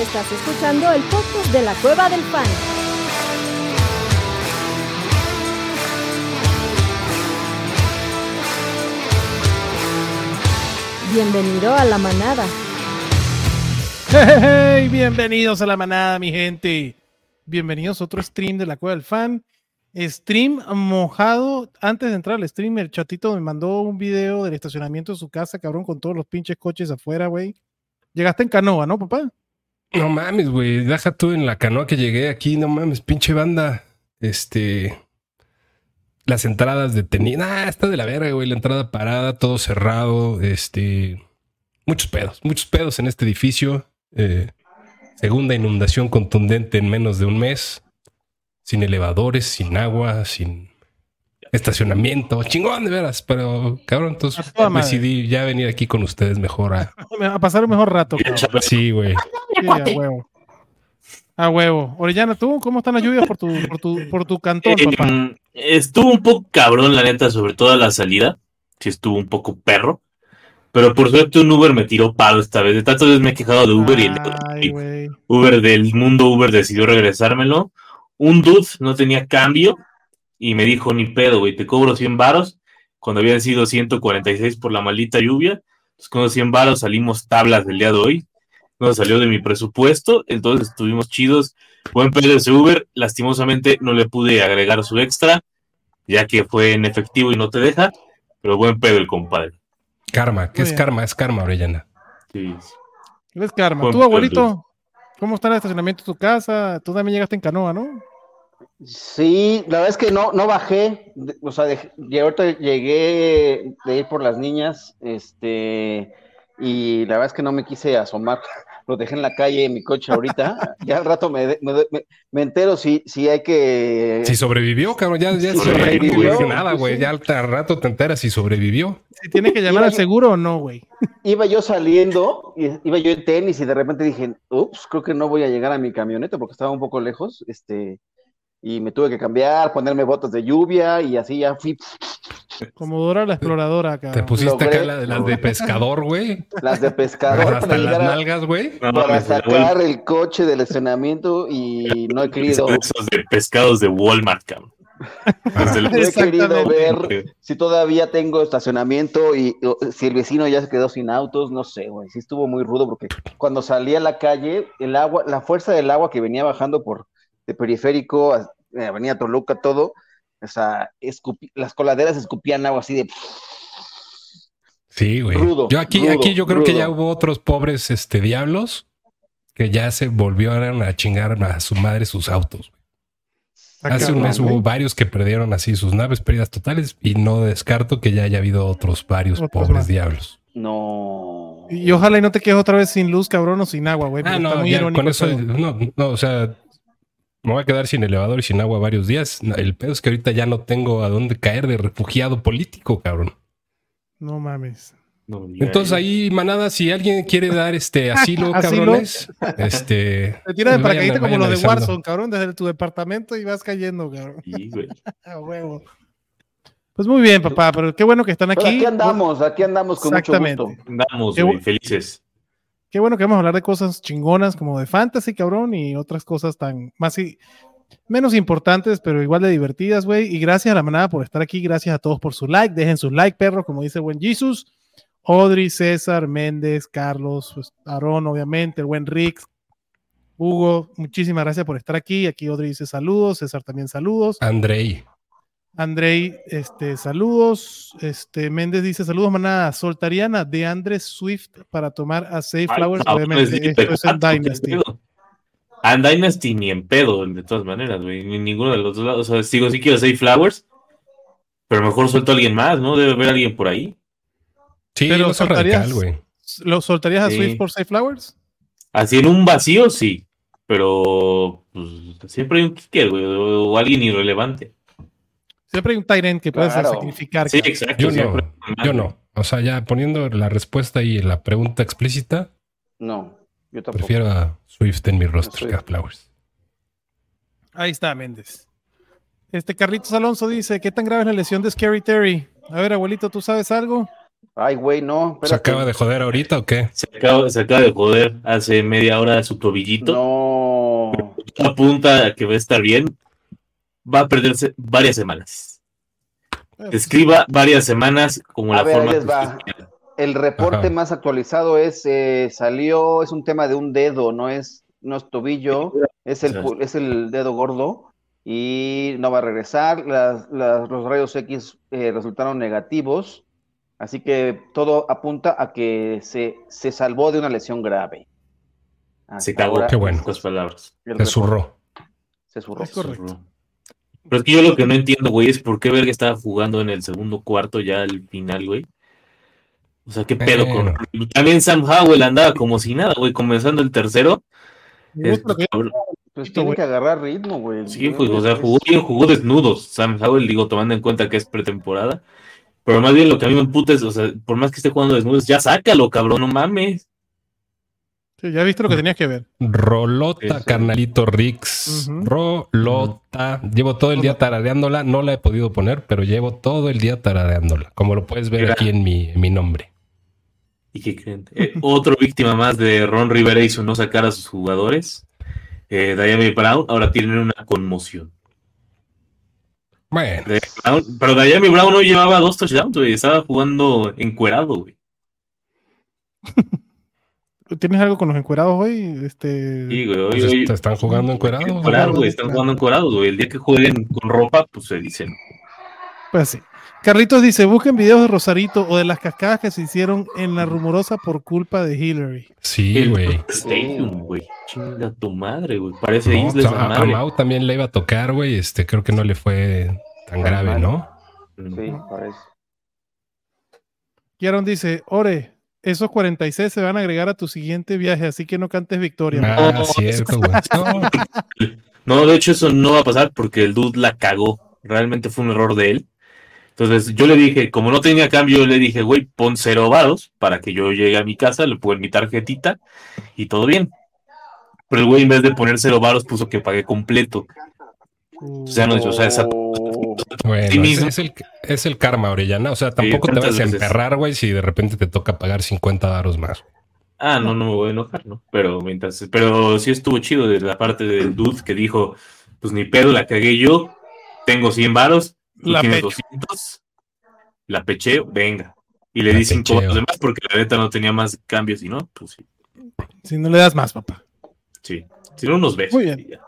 Estás escuchando el podcast de la Cueva del Fan. Bienvenido a la manada. Hey, bienvenidos a la manada, mi gente. Bienvenidos a otro stream de la Cueva del Fan. Stream mojado. Antes de entrar al stream, el chatito me mandó un video del estacionamiento de su casa, cabrón, con todos los pinches coches afuera, güey. Llegaste en canoa, ¿no, papá? No mames, güey. Deja tú en la canoa que llegué aquí. No mames, pinche banda. Este. Las entradas detenidas. Ah, está de la verga, güey. La entrada parada, todo cerrado. Este. Muchos pedos, muchos pedos en este edificio. Eh, segunda inundación contundente en menos de un mes. Sin elevadores, sin agua, sin estacionamiento. Chingón, de veras. Pero, cabrón, entonces decidí ya venir aquí con ustedes mejor a, A pasar un mejor rato, cabrón. Sí, güey. Sí, a huevo. A huevo. Orellana, ¿tú cómo están las lluvias por tu, por tu, por tu cantón, Eh, papá? estuvo un poco cabrón, la neta, sobre todo a la salida. Sí, estuvo un poco perro. Pero por suerte un Uber me tiró palo esta vez. De tantas veces me he quejado de Uber y el Ay. Uber del mundo Uber decidió regresármelo. Un dude no tenía cambio y me dijo, ni pedo, güey, te cobro 100 varos cuando habían sido 146 por la maldita lluvia. Entonces con los 100 varos salimos tablas del día de hoy. No salió de mi presupuesto, entonces estuvimos chidos. Buen pedo ese Uber. Lastimosamente no le pude agregar su extra, ya que fue en efectivo y no te deja. Pero buen pedo el compadre. Karma. ¿Qué Muy es bien. karma? Es karma, Orellana. Sí. ¿Ves, Karma? Buen ¿Tú, pedo, abuelito? ¿Cómo está el estacionamiento de tu casa? Tú también llegaste en canoa, ¿no? Sí, la verdad es que no, no bajé, o sea, dej- y ahorita llegué de ir por las niñas, este, y la verdad es que no me quise asomar, lo dejé en la calle en mi coche ahorita, ya al rato me, me, de- me- me entero si, si hay que... Si sobrevivió, cabrón, ya, ya Sí, sobrevivió. nada, güey. sí. Ya al rato te enteras si sobrevivió. Si tiene que llamar Iba al seguro o no, güey. Iba yo saliendo, iba yo en tenis y de repente dije, ups, creo que no voy a llegar a mi camioneta porque estaba un poco lejos, este, y me tuve que cambiar, ponerme botas de lluvia y así ya fui Como Dora la exploradora, Te cabrón. pusiste Logré- acá la- las de pescador, güey. las de pescador para Hasta las a- nalgas, güey. No para sacar el coche del estacionamiento y no he querido, esos de pescados de Walmart, cabrón. No he querido ver si todavía tengo estacionamiento y o, si el vecino ya se quedó sin autos, no sé, güey, sí estuvo muy rudo porque cuando salí a la calle, el agua, la fuerza del agua que venía bajando por de periférico, a- eh, Avenida Toluca, todo, o sea, escupi- las coladeras escupían agua así de Sí, güey. Rudo, Yo aquí, rudo, aquí yo creo que ya hubo otros pobres este diablos que ya se volvieron a chingar a su madre sus autos. Hace un mes hubo varios que perdieron así sus naves, pérdidas totales, y no descarto que ya haya habido otros varios Otros pobres más. diablos. no. Y ojalá y no te quedes otra vez sin luz, cabrón, o sin agua, güey. Ah, no, muy ya irónico con eso, no, no, o sea, me voy a quedar sin elevador y sin agua varios días. El pedo es que ahorita ya no tengo a dónde caer de refugiado político, cabrón. No mames. No, Entonces ahí, manada, si alguien quiere dar este asilo, Asilo. cabrones, este... Te tiras de vayan- paracaidista como los de. Warzone, cabrón, desde tu departamento y vas cayendo, cabrón. Sí, güey. A huevo. Pues muy bien, papá, pero qué bueno que están Pues aquí. aquí andamos, aquí andamos con mucho Exactamente. gusto. Andamos, güey, felices. Qué bueno que vamos a hablar de cosas chingonas como de fantasy, cabrón, y otras cosas tan más y menos importantes, pero igual de divertidas, güey. Y gracias a la manada por estar aquí, gracias a todos por su like, dejen su like, perro, como dice buen Jesus. Audrey, César, Méndez, Carlos, pues, Aarón, obviamente, el buen Rick, Hugo, muchísimas gracias por estar aquí. Aquí Audrey dice saludos, César también saludos. Andrei. Andrei, este, saludos. Este, Méndez dice saludos, manada. ¿Soltarían a DeAndre Swift para tomar a Safe Ay, Flowers? no, Obviamente, esto es en ¿qué Dynasty. En Dynasty ni en pedo, de todas maneras, güey. Ni ninguno de los dos lados. O sea, sigo, sí quiero Safe Flowers, pero mejor suelto a alguien más, ¿no? Debe haber alguien por ahí. Sí, Pero soltarías- radical, güey. ¿Lo soltarías a Sí. Swift por Safe Flowers? Así en un vacío, sí. Pero pues, siempre hay un kicker, güey, o, o alguien irrelevante. Siempre hay un Tyrant que puedes Claro. sacrificar. Sí, exacto. Yo no, yo no. O sea, ya poniendo la respuesta y la pregunta explícita, No, yo tampoco. prefiero a Swift en mi roster que a Flowers. Ahí está, Méndez. Este Carlitos Alonso dice: ¿Qué tan grave es la lesión de Scary Terry? A ver, abuelito, ¿tú sabes algo? Ay, güey, no. ¿Se acaba de joder ahorita o qué? Se acaba, se acaba de joder hace media hora su tobillito. No. Apunta a que va a estar bien. Va a perderse varias semanas. Escriba varias semanas como A la ver, forma ahí les va. El reporte Ajá. más actualizado es, eh, salió, es un tema de un dedo, no es, no es tobillo, es el, es el dedo gordo y no va a regresar. Las- las- los rayos X eh, resultaron negativos, así que todo apunta a que se, se salvó de una lesión grave. Se cagó. Qué bueno. palabras. Se zurró. Se zurró. Es correcto. Pero es que yo lo que no entiendo, güey, es por qué Verga estaba jugando en el segundo cuarto ya al final, güey. O sea, qué pedo con. y También Sam Howell andaba como si nada, güey, comenzando el tercero. Es- que- Pues tiene que agarrar ritmo, güey. Sí, pues, o sea, jugó bien, jugó desnudos. Sam Howell, digo, tomando en cuenta que es pretemporada. Pero más bien lo que a mí me emputa es, o sea, por más que esté jugando desnudos, ya sácalo, cabrón, no mames. Sí, ya viste lo que tenías que ver. Rolota, sí. carnalito Rix. Rolota. Llevo todo el día tarareándola. No la he podido poner, pero llevo todo el día tarareándola. Como lo puedes ver aquí en mi, en mi nombre. ¿Y qué creen? Eh, otro víctima más de Ron Rivera y su no sacar a sus jugadores. Eh, Diami Brown ahora tienen una conmoción. Bueno, Brown- pero Diami Brown no llevaba dos touchdowns, güey. Estaba jugando encuerado, güey. ¿Tienes algo con los encuerados hoy? Este... Sí, güey. hoy- pues, hoy- están jugando encuerados. Encuerado, güey. Están jugando encuerados, güey. El día que jueguen con ropa, pues se dicen. Pues sí. Carlitos dice, busquen videos de Rosarito o de las cascadas que se hicieron en la rumorosa por culpa de Hillary. Sí, El güey. Stadium, güey. Chinga tu madre, güey. Parece No, esa a, a madre. Mau también le iba a tocar, güey. Este, creo que no le fue tan grave, ¿no? Sí, parece. Kieron dice, Ore, esos 46 se van a agregar a tu siguiente viaje, así que no cantes victoria. man". Ah, No, cierto, güey. No, No, de hecho, eso no va a pasar porque el dude la cagó. Realmente fue un error de él. Entonces, yo le dije, como no tenía cambio, le dije, güey, pon cero varos para que yo llegue a mi casa, le pongo mi tarjetita y todo bien. Pero el güey, en vez de poner cero varos, puso que pagué completo. O sea, no, o sea, esa- Oh, Bueno, Sí es, mismo. es el, es el karma, Orellana. O sea, tampoco te vas a emperrar, güey, si de repente te toca pagar 50 varos más. Ah, no, no me voy a enojar, ¿no? Pero mientras, pero sí estuvo chido de la parte del dude que dijo, pues ni pedo, la cagué yo, tengo 100 varos, La tienes pecho. 200, la pecheo, venga. Y le La di 5 pecheo. varos de más porque la neta no tenía más cambios y no, pues sí, Si no le das más, papá. sí. Si no, unos besos. Muy bien. ya.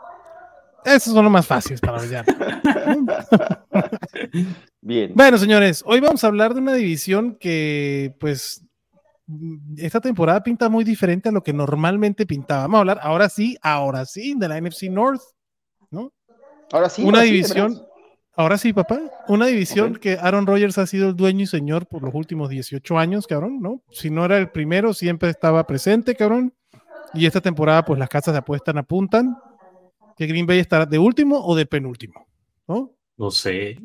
Esos son los más fáciles para Orellana. bien. Bueno, señores, hoy vamos a hablar de una división que, pues, esta temporada pinta muy diferente a lo que normalmente pintaba. Vamos a hablar ahora sí, ahora sí, de la NFC North, ¿no? Ahora sí. una ahora división, ahora sí, papá, una división que Aaron Rodgers ha sido el dueño y señor por los últimos 18 años, cabrón, ¿no? Si no era el primero, siempre estaba presente, cabrón. Y esta temporada, pues las casas de apuestas apuntan que Green Bay estará de último o de penúltimo, ¿no? No sé.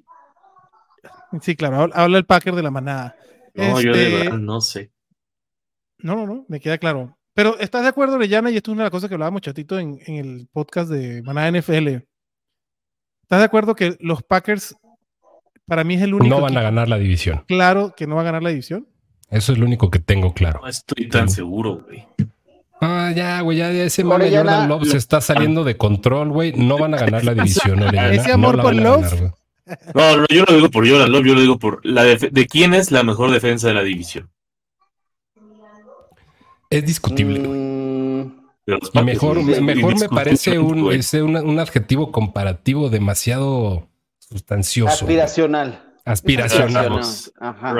Sí, claro, habla- el Packer de la manada. No, yo de Este, verdad no sé. No, no, no, me queda claro. Pero ¿estás de acuerdo, Orellana? Y esto es una de las cosas que hablábamos, chatito, en, en el podcast de Manada NFL. ¿Estás de acuerdo que los Packers, para mí es el único No van a ganar la división. claro que no va a ganar la división? Eso es lo único que tengo claro. No estoy tan seguro, güey. Ah, ya, güey, ya, ya ese mame Jordan Love se está saliendo de control, güey. No van a ganar la división, Orellana. Ese amor no por van a Love. ganar. No, no, yo lo digo por Jordan Love, yo lo digo por la de quién es la mejor defensa de la división. Es discutible, güey. Mm, mejor, es me- mejor me parece un, ese, una- un adjetivo comparativo demasiado sustancioso. aspiracional. Aspiracional. Vamos. Ajá.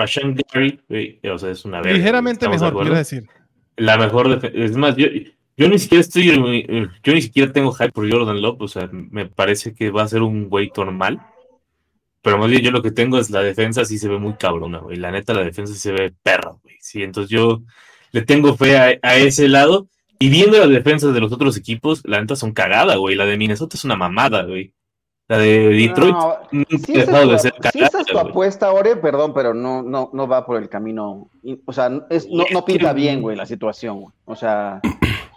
Gary, güey, o sea, es una verga, Ligeramente güey, ¿estamos de mejor, quiero decir. La mejor defensa. Es más, yo, yo ni siquiera estoy. Yo ni siquiera tengo hype por Jordan Love. O sea, me parece que va a ser un güey normal. Pero más bien, yo lo que tengo es la defensa, sí se ve muy cabrona, güey. La neta, la defensa se ve perra, güey. Sí, entonces yo le tengo fe a, a ese lado. Y viendo las defensas de los otros equipos, la neta son cagada, güey. La de Minnesota es una mamada, güey. La de Detroit No, si esa de es ser tu, si cagada, esa es tu güey. apuesta, Ore, perdón, pero no, no, no va por el camino. O sea, es- no, no pinta bien, güey, la situación. O sea,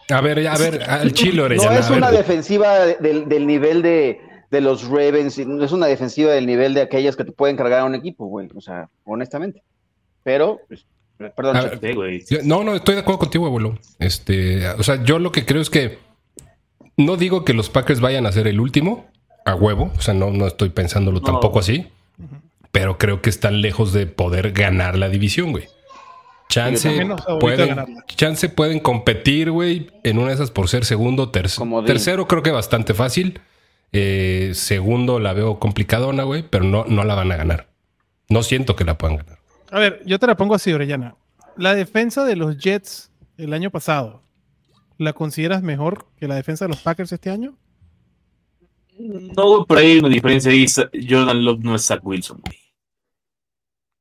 A ver, a ver, al chile, no es una ver. defensiva de- del, del nivel de, de los Ravens, no es una defensiva del nivel de aquellas que te pueden cargar a un equipo, güey. O sea, honestamente. pero, pues, perdón, ver, güey. No, no, estoy de acuerdo contigo, abuelo. Este, o sea, yo lo que creo es que no digo que los Packers vayan a ser el último a huevo, o sea, no, no estoy pensándolo No. tampoco así, pero creo que están lejos de poder ganar la división, güey. Chance pueden, chance pueden competir, güey, en una de esas por ser segundo, tercero. Tercero creo que bastante fácil. Eh, segundo la veo complicadona, güey, pero no, no la van a ganar. No siento que la puedan ganar. A ver, yo te la pongo así, Orellana. La defensa de los Jets el año pasado, ¿la consideras mejor que la defensa de los Packers este año? No, por ahí una diferencia ahí. Jordan Love no es Zach Wilson, güey.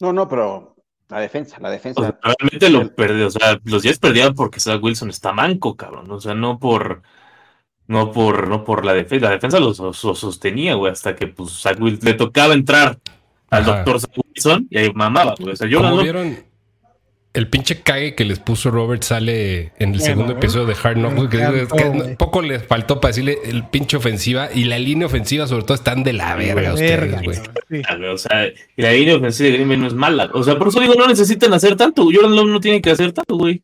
No, no, pero la defensa, la defensa. O sea, realmente lo perdió. O sea, los Jets perdieron porque Zach Wilson está manco, cabrón. O sea, no por. No por, no por la defensa. La defensa lo, lo sostenía, güey, hasta que pues Zach Wilson le tocaba entrar al Ajá. doctor Zach Wilson y ahí mamaba, güey. O sea, Jordan Love vieron, el pinche cague que les puso Robert sale en el segundo episodio de Hard Knocks. Que poco les faltó para decirle el pinche ofensiva y la línea ofensiva, sobre todo, están de la verga Verga, ustedes, güey. sí. O sea, y la línea ofensiva de Green Bay no es mala. O sea, por eso digo, no necesitan hacer tanto. Jordan Love no tiene que hacer tanto, güey.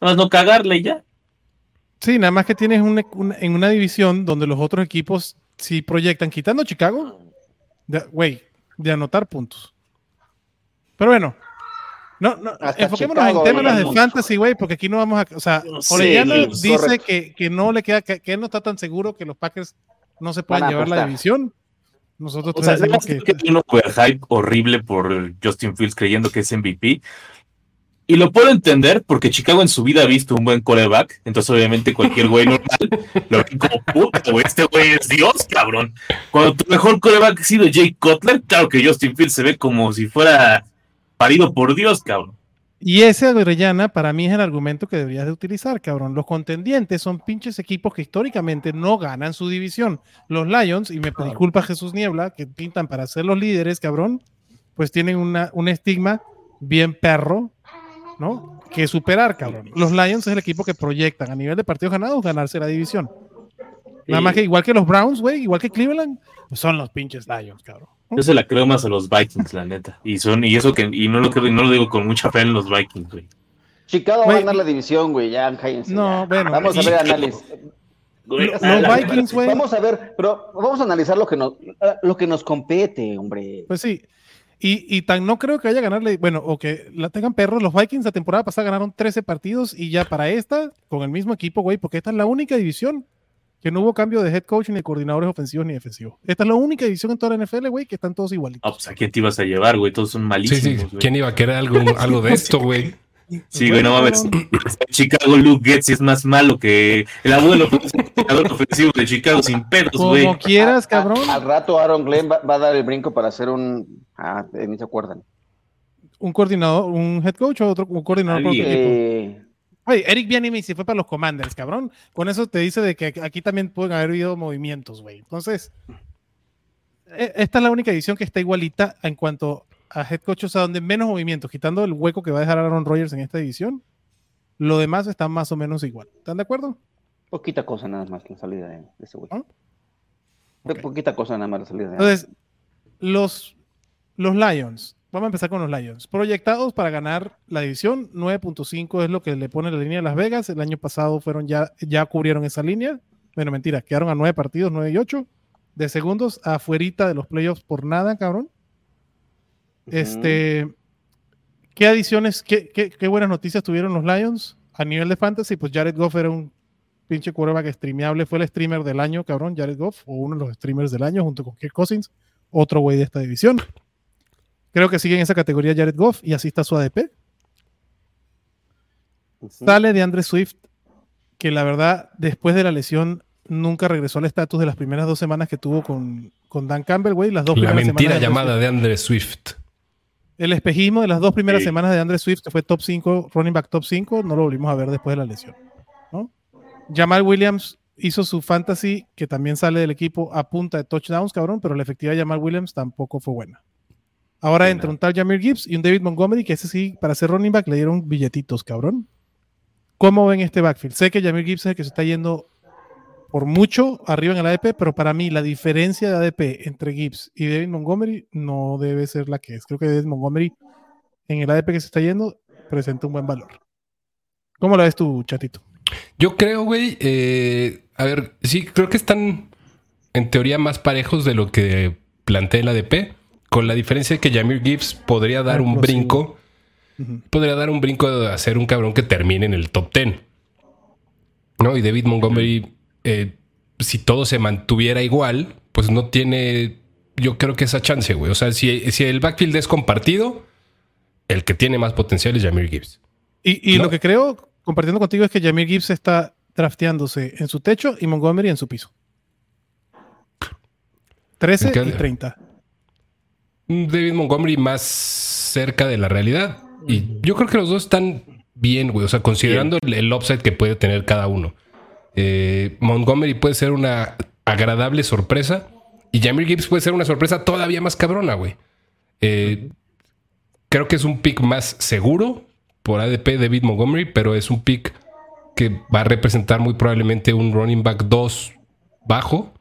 Nada más no cagarle y ya. Sí, nada más que tienes en una división donde los otros equipos sí proyectan, quitando Chicago, de- güey, de, anotar puntos. Pero bueno, no, no, Hasta enfoquémonos Chicago, en temas de fantasy, güey, porque aquí no vamos a. O sea, Orellana dice que, que no le queda, que, que él no está tan seguro que los Packers no se puedan llevar la división. Nosotros O sea, tres decimos además que. que hay un overhype horrible por Justin Fields creyendo que es MVP. Y lo puedo entender porque Chicago en su vida ha visto un buen coreback. Entonces, obviamente, cualquier güey normal lo ve como puta, güey. Este güey es Dios, cabrón. Cuando tu mejor coreback ha sido Jay Cutler, claro que Justin Fields se ve como si fuera parido por Dios, cabrón. Y ese Orellana para mí es el argumento que deberías de utilizar, cabrón. Los contendientes son pinches equipos que históricamente no ganan su división. Los Lions, y me disculpa Jesús Niebla, que pintan para ser los líderes, cabrón, pues tienen una, un estigma bien perro, ¿no? Que superar, cabrón. Los Lions es el equipo que proyectan a nivel de partidos ganados ganarse la división. Nada más que igual que los Browns, güey, igual que Cleveland, pues son los pinches Lions, cabrón. Yo se la creo más a los Vikings, la neta. Y son, y eso que, y no lo creo, no lo digo con mucha fe en los Vikings, güey. Chicago va a ganar la división, güey, ya cállense. No, ya. bueno, Vamos a y- ver análisis. Güey, Los Vikings, güey. Vamos a ver, pero vamos a analizar lo que nos, lo que nos compete, hombre. Pues sí. Y, y tan no creo que vaya a ganarle, bueno, o que la tengan perros. Los Vikings la temporada pasada ganaron 13 partidos y ya para esta, con el mismo equipo, güey, porque esta es la única división que no hubo cambio de head coach ni de coordinadores ofensivos ni defensivos. Esta es la única división en toda la NFL, güey, que están todos igualitos. Ah, pues a quién te ibas a llevar, güey. Todos son Sí, malísimos, sí. güey. ¿Quién iba a querer algo, algo de esto, güey? Sí, güey, no mames. Chicago Luke Getz es más malo que el abuelo coordinador ofensivo de Chicago sin pedos, güey. Como quieras, cabrón. Al rato Aaron Glenn va, va a dar el brinco para hacer un. Ah, ni se acuerdan. Un coordinador, un head coach o otro un coordinador por otro equipo. Eh, Oye, Eric Bieniemy se fue para los Commanders, cabrón. Con eso te dice de que aquí también pueden haber habido movimientos, güey. Entonces, e- esta es la única edición que está igualita en cuanto a head coach, o sea, donde menos movimientos, quitando el hueco que va a dejar Aaron Rodgers en esta edición. Lo demás está más o menos igual. ¿Están de acuerdo? poquita cosa nada más la salida de, de ese güey. ¿Ah? Poquita cosa nada más la salida de Entonces, los, los Lions, vamos a empezar con los Lions. Proyectados para ganar la división, 9.5 es lo que le pone la línea de Las Vegas. El año pasado fueron ya, ya cubrieron esa línea. Bueno, mentira, quedaron a 9 partidos, 9 y 8 de segundos, afuerita de los playoffs por nada, cabrón. Este, ¿qué adiciones, qué, qué, qué buenas noticias tuvieron los Lions a nivel de fantasy? Pues Jared Goff era un pinche quarterback streameable, fue el streamer del año, cabrón, Jared Goff, o uno de los streamers del año junto con Kirk Cousins, otro güey de esta división. Creo que sigue en esa categoría Jared Goff y así está su ADP. Sale de Andre Swift, que la verdad, después de la lesión, nunca regresó al estatus de las primeras dos semanas que tuvo con, con Dan Campbell, güey. Las dos La primeras mentira semanas de Andre llamada de Andre Swift. el espejismo de las dos primeras Sí. semanas de Andre Swift, que fue top 5, running back top 5, no lo volvimos a ver después de la lesión. ¿no? Jamal Williams hizo su fantasy, que también sale del equipo a punta de touchdowns, cabrón, pero la efectividad de Jamal Williams tampoco fue buena. Ahora entra un tal Jamir Gibbs y un David Montgomery, que ese sí, para ser running back le dieron billetitos, cabrón. ¿Cómo ven este backfield? Sé que Jamir Gibbs es el que se está yendo por mucho arriba en el ADP, pero para mí la diferencia de ADP entre Gibbs y David Montgomery no debe ser la que es. Creo que David Montgomery en el ADP que se está yendo, presenta un buen valor. ¿Cómo la ves tú, chatito? Yo creo, güey, eh, a ver, sí, creo que están en teoría más parejos de lo que plantea el ADP, con la diferencia de que Jamir Gibbs podría dar Ah, un brinco, podría dar un brinco de hacer un cabrón que termine en el top 10. ¿No? Y David Montgomery, eh, si todo se mantuviera igual, pues no tiene, yo creo que esa chance, güey. O sea, si, si el backfield es compartido, el que tiene más potencial es Jamir Gibbs. Y, y No. lo que creo, compartiendo contigo, es que Jamir Gibbs está drafteándose en su techo y Montgomery en su piso. 13 ¿En qué? y 30. David Montgomery más cerca de la realidad. Y yo creo que los dos están bien, güey. O sea, considerando el, el upside que puede tener cada uno. Eh, Montgomery puede ser una agradable sorpresa. Y Jamir Gibbs puede ser una sorpresa todavía más cabrona, güey. Eh, creo que es un pick más seguro por ADP David Montgomery, pero es un pick que va a representar muy probablemente un running back 2 bajo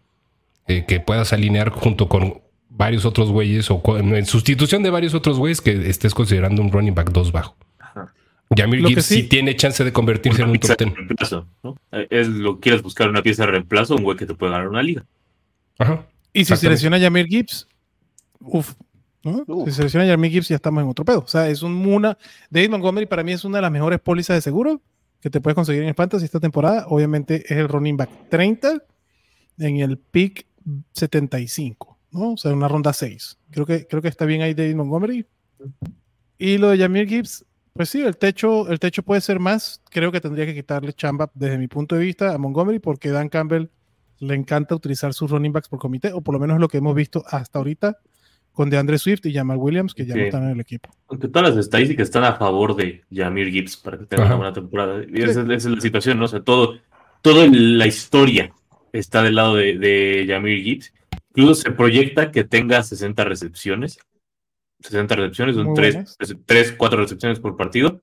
eh, que puedas alinear junto con varios otros güeyes o en sustitución de varios otros güeyes que estés considerando un running back 2 bajo. Ajá. Jamir que Gibbs sí, sí- tiene chance de convertirse en un top de 10. reemplazo, ¿no? Eh, Es lo quieres buscar una pieza de reemplazo, un güey que te puede ganar una liga. Ajá. Y si selecciona Jamir Gibbs, uff. Si selecciona Jamir Gibbs, ya estamos en otro pedo. O sea, es un una. David Montgomery para mí es una de las mejores pólizas de seguro que te puedes conseguir en Fantasy esta temporada. Obviamente es el running back 30 en el pick 75, ¿no? O sea, una ronda 6. Creo que, creo que está bien ahí David Montgomery. Y lo de Jamir Gibbs, pues sí, el techo, el techo puede ser más. Creo que tendría que quitarle chamba desde mi punto de vista a Montgomery porque Dan Campbell le encanta utilizar sus running backs por comité, o por lo menos lo que hemos visto hasta ahorita con DeAndre Swift y Jamal Williams, que ya no están en el equipo. Aunque todas las estadísticas están a favor de Jamir Gibbs para que tenga Ajá. una buena temporada. Y esa, esa es la situación, ¿no? O sea, todo, toda la historia está del lado de, de Jamir Gibbs. Incluso se proyecta que tenga 60 recepciones. 60 recepciones, son Muy 3, 3, 4 recepciones por partido.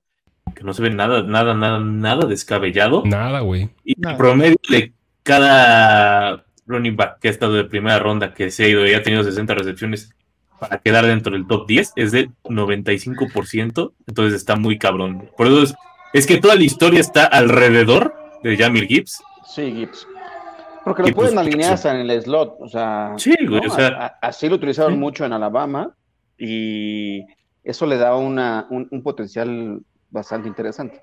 Que no se ve nada, nada, nada, nada descabellado. Nada, güey. Y Nada. el promedio de cada running back que ha estado de primera ronda, que se ha ido y ha tenido 60 recepciones para quedar dentro del top 10, es de 95%. Entonces está muy cabrón. Por eso es, es que toda la historia está alrededor de Jamir Gibbs. Sí, Gibbs. Porque lo pues, pueden alinear hasta en el slot. O sea, Sí, güey, ¿no? o sea- A- a- así lo utilizaron Sí. mucho en Alabama y eso le da una, un, un potencial bastante interesante.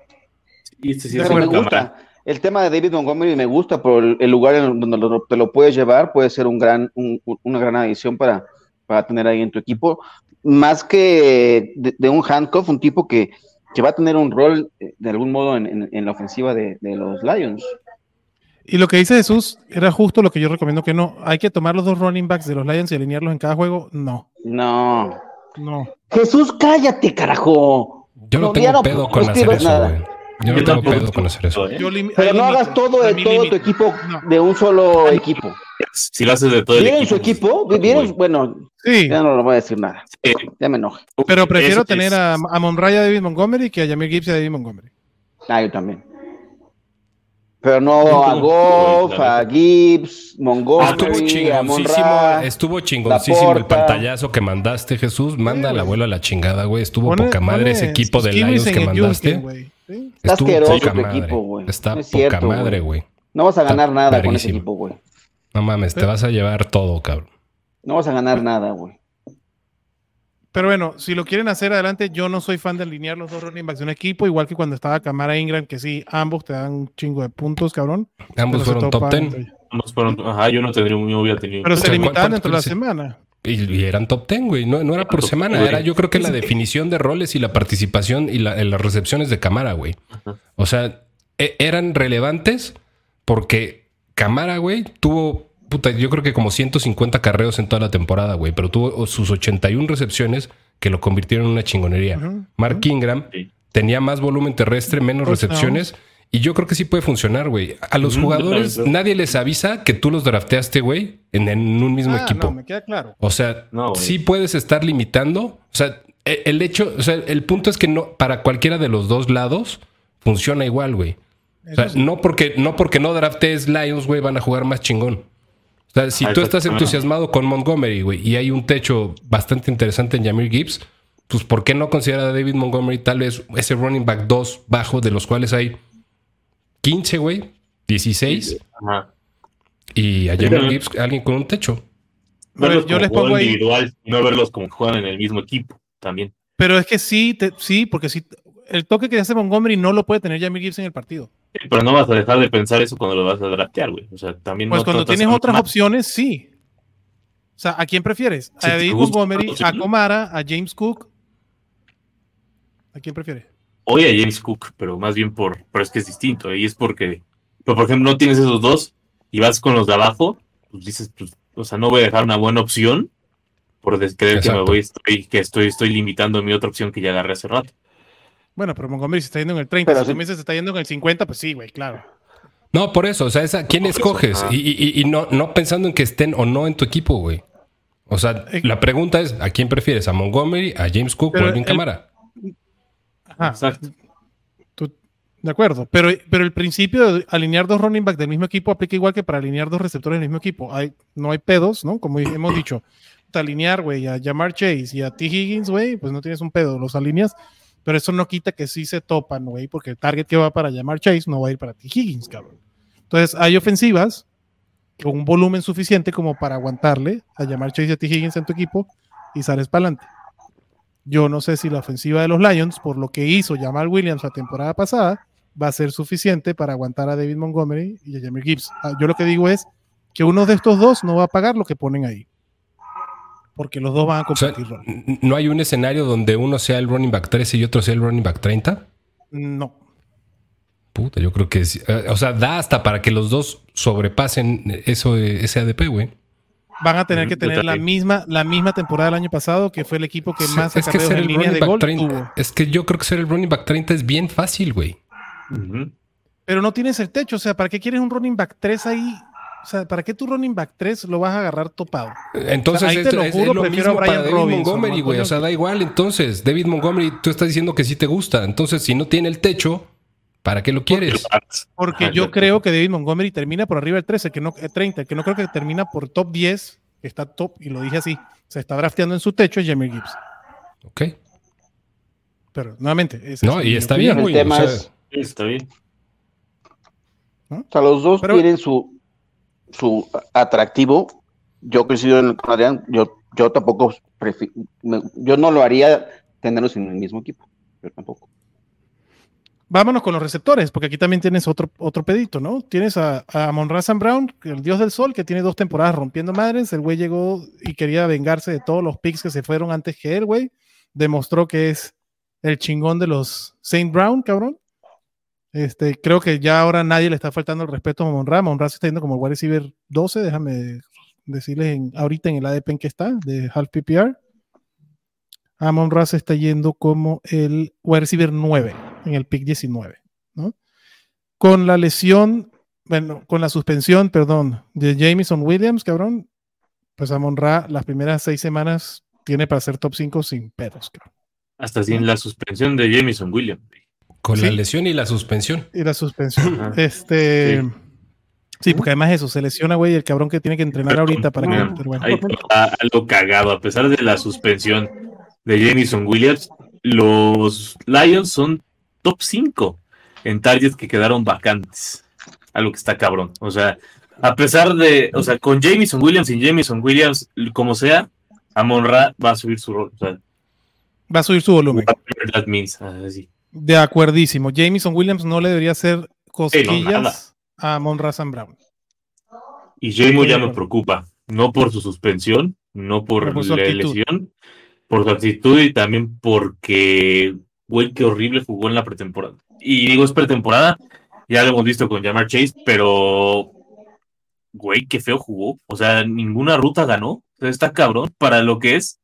Y este sí Pero me gusta. cámara. El tema de David Montgomery me gusta por el, lugar en donde lo- te lo puedes llevar, puede ser un gran, un- una gran adición para, para tener ahí en tu equipo. Más que de, de un handcuff, un tipo que, que va a tener un rol eh, de algún modo en, en- en la ofensiva de, de los Lions. Y lo que dice Jesús era justo lo que yo recomiendo que no. Hay que tomar los dos running backs de los Lions y alinearlos en cada juego. No, No. no. Jesús, cállate, carajo. Yo no, No, tengo no pedo con hacer eso, nada. güey. Yo no tengo pedo con hacer eso. ¿eh? Yo Pero no hagas todo de todo tu equipo No. de un solo equipo. Si lo haces de todo el ¿Vienen equipo. su equipo? Güey. Bueno, Sí, ya no lo voy a decir nada. Ya me enoja. pero prefiero eso tener es- a, a Monray y a David Montgomery que a Jamir Gibbs y a David Montgomery. Ah, yo también. Pero no a Goff, a. Gibbs, Ah, Montgomery, estuvo a Monra. estuvo chingoncísimo el pantallazo que mandaste, Jesús. Manda al abuelo a la chingada, güey. Estuvo Pone- poca madre pone ese equipo de Lions que mandaste. yunque. Sí. Está Estuvo asqueroso poca tu madre. equipo, güey. Está No es poca madre, güey. No vas a Está ganar nada con ese equipo, güey. No mames, te vas a llevar todo, cabrón. No vas a ganar nada, güey. Pero bueno, si lo quieren hacer adelante, yo no soy fan de alinear los dos running backs de un equipo, igual que cuando estaba Camara Ingram, que sí, ambos te dan un chingo de puntos, cabrón. Ambos fueron top topan 10 entre ellos. Ambos fueron- ajá, yo no tendría, no hubiera tenido. Pero se ¿Cuánto limitaban dentro de la semana. y, y eran top 10, güey. No, no era por semana, 10, era yo creo que la definición de roles y la participación y la- en las recepciones de Camara, güey. Ajá. O sea, e- eran relevantes porque Camara, güey, tuvo, puta, yo creo que como 150 carreos en toda la temporada, güey, pero tuvo sus 81 recepciones que lo convirtieron en una chingonería. Mark Ingram Sí. tenía más volumen terrestre, menos recepciones. Y yo creo que sí puede funcionar, güey. A los jugadores nadie les avisa que tú los drafteaste, güey, en, en un mismo Ah, equipo. no, me queda claro. O sea, No, sí puedes estar limitando. O sea, e- el hecho, o sea, el punto es que no, para cualquiera de los dos lados funciona igual, güey. O sea, sí. no porque no porque no draftees Lions, güey, van a jugar más chingón. O sea, si tú estás entusiasmado con Montgomery, güey, y hay un techo bastante interesante en Jamir Gibbs, pues ¿por qué no considerar a David Montgomery tal vez ese running back 2 bajo, de los cuales hay 15, güey, 16, Ajá. y a Jamie Gibbs, alguien con un techo? Verlos yo les pongo ahí- individual no verlos como juegan en el mismo equipo también. Pero es que sí, te- sí, porque sí, el toque que hace Montgomery no lo puede tener Jamie Gibbs en el partido. Sí, Pero no vas a dejar de pensar eso cuando lo vas a draftear, güey. O sea, también Pues no cuando tienes otras opciones, sí. O sea, ¿a quién prefieres? ¿A David Montgomery, a. Comara, a James Cook? ¿A quién prefieres? Hoy a James Cook, pero más bien por, pero es que es distinto. Y es porque, pero por ejemplo, no tienes esos dos y vas con los de abajo, pues dices, pues, o sea, no voy a dejar una buena opción por creer que me voy, estoy, que estoy, estoy limitando mi otra opción que ya agarré hace rato. Bueno, pero Montgomery se está yendo en el 30. Pero si tú sí. me dices se está yendo en el 50, pues sí, güey, claro. No, por eso, o sea, esa, ¿quién escoges? Y, y- y no, no pensando en que estén o no en tu equipo, güey. O sea, Eh, la pregunta es, ¿a quién prefieres? ¿A Montgomery, a James Cook Pero o a Alvin el- Camara? Ajá, Exacto. tú- de acuerdo. Pero, pero el principio de alinear dos running back del mismo equipo aplica igual que para alinear dos receptores del mismo equipo. Hay, no hay pedos, ¿no? Como hemos dicho, te alinear, güey, a Jamar Chase y a T. Higgins, güey, pues no tienes un pedo, los alineas. Pero eso no quita que sí se topan, güey, porque el target que va para Jamar Chase no va a ir para T. Higgins, cabrón. Entonces, hay ofensivas con un volumen suficiente como para aguantarle a Jamar Chase y a T. Higgins en tu equipo y sales para adelante. Yo no sé si la ofensiva de los Lions, por lo que hizo Jamal Williams la temporada pasada, va a ser suficiente para aguantar a David Montgomery y a Jamie Gibbs. Ah, Yo lo que digo es que uno de estos dos no va a pagar lo que ponen ahí. Porque los dos van a O sea, rol. n- ¿no hay un escenario donde uno sea el running back 13 y otro sea el running back 30? No. Puta, yo creo que sí. Eh, O sea, da hasta para que los dos sobrepasen eso, de- ese ADP, güey. Van a tener Ujú, que tener la también. misma, la misma temporada del año pasado, que fue el equipo que más es que ser en el running de back gol 30, tuvo. es que yo creo que ser el running back 30 es bien fácil, güey. Pero no tienes el techo. O sea, ¿para qué quieres un running back 3 ahí? O sea, ¿para qué tu running back 3 lo vas a agarrar topado? Entonces ahí te es, lo es- juro, es lo prefiero mismo a Brian para David Robinson, Montgomery, güey. O sea, da igual. Entonces, David Montgomery, tú estás diciendo que sí te gusta. Entonces, si no tiene el techo, ¿para qué lo quieres? Porque Ajá, yo creo que David Montgomery termina por arriba del 13, que no, eh, 30, que no creo que termina por top 10, que está top, y lo dije así, se está drafteando en su techo es Jamie Gibbs. Ok. Pero nuevamente, No, es y está bien, El güey. o tema sea, es- Está bien. O sea, los dos Pero- tienen su, su atractivo. Yo coincido en- con Adrián, yo, yo tampoco yo no lo haría tenerlos en el mismo equipo. Yo tampoco. Vámonos con los receptores, porque aquí también tienes otro, otro pedito, ¿no? Tienes a, a Monra Sam Brown, el dios del sol, que tiene dos temporadas rompiendo madres. El güey llegó y quería vengarse de todos los picks que se fueron antes que él, güey. Demostró que es el chingón de los Saint Brown, cabrón. Este, creo que ya ahora nadie le está faltando el respeto a Monra. Monra se está yendo como el wide receiver 12, déjame decirles ahorita en el ADP en que está, de half PPR. Amon Ra se está yendo como el wide receiver 9 en el pick 19, ¿no? Con la lesión, bueno, con la suspensión, perdón, de Jameson Williams, cabrón, pues Amon Ra las primeras seis semanas tiene para ser top 5 sin pedos, cabrón. Hasta sin la suspensión de Jamison Williams. Con Sí. la lesión y la suspensión. Y la suspensión. Ajá. este. Sí. Sí. porque además eso, se lesiona, güey, el cabrón que tiene que entrenar ahorita para que. Pero bueno. Ahí está algo cagado. A pesar de la suspensión de Jamison Williams, los Lions son top 5 en targets que quedaron vacantes. Algo que está cabrón. O sea, a pesar de, o sea, con Jamison Williams y Jamison Williams, como sea, Amon Ra va a subir su rol. O sea, Va a subir su volumen. that means, así. De acuerdísimo. Jameson Williams no le debería hacer cosquillas a Monra Sam Brown. Y Jamo ya me preocupa, no por su suspensión, no por la actitud. lesión, por su actitud y también porque, güey, qué horrible jugó en la pretemporada. Y digo, es pretemporada, ya lo hemos visto con Jamar Chase, pero, güey, qué feo jugó. O sea, ninguna ruta ganó. Está cabrón para lo que es,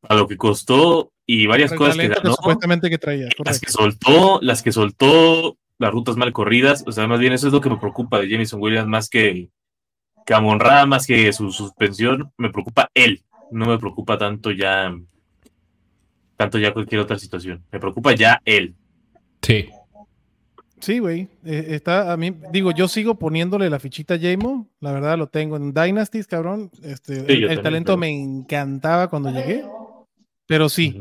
para lo que costó y varias cosas que ganó. supuestamente que traía. Las que soltó, las que soltó, las rutas mal corridas, o sea, más bien eso es lo que me preocupa de Jamison Williams, más que, que a Monra, más que su suspensión, me preocupa él, no me preocupa tanto ya, tanto ya cualquier otra situación, me preocupa ya él. Sí. Sí, güey. eh, está a mí, digo, yo sigo poniéndole la fichita a Jamo. La verdad lo tengo en Dynasties, cabrón. Este, el, yo el también, talento pero- me encantaba cuando llegué. Pero sí,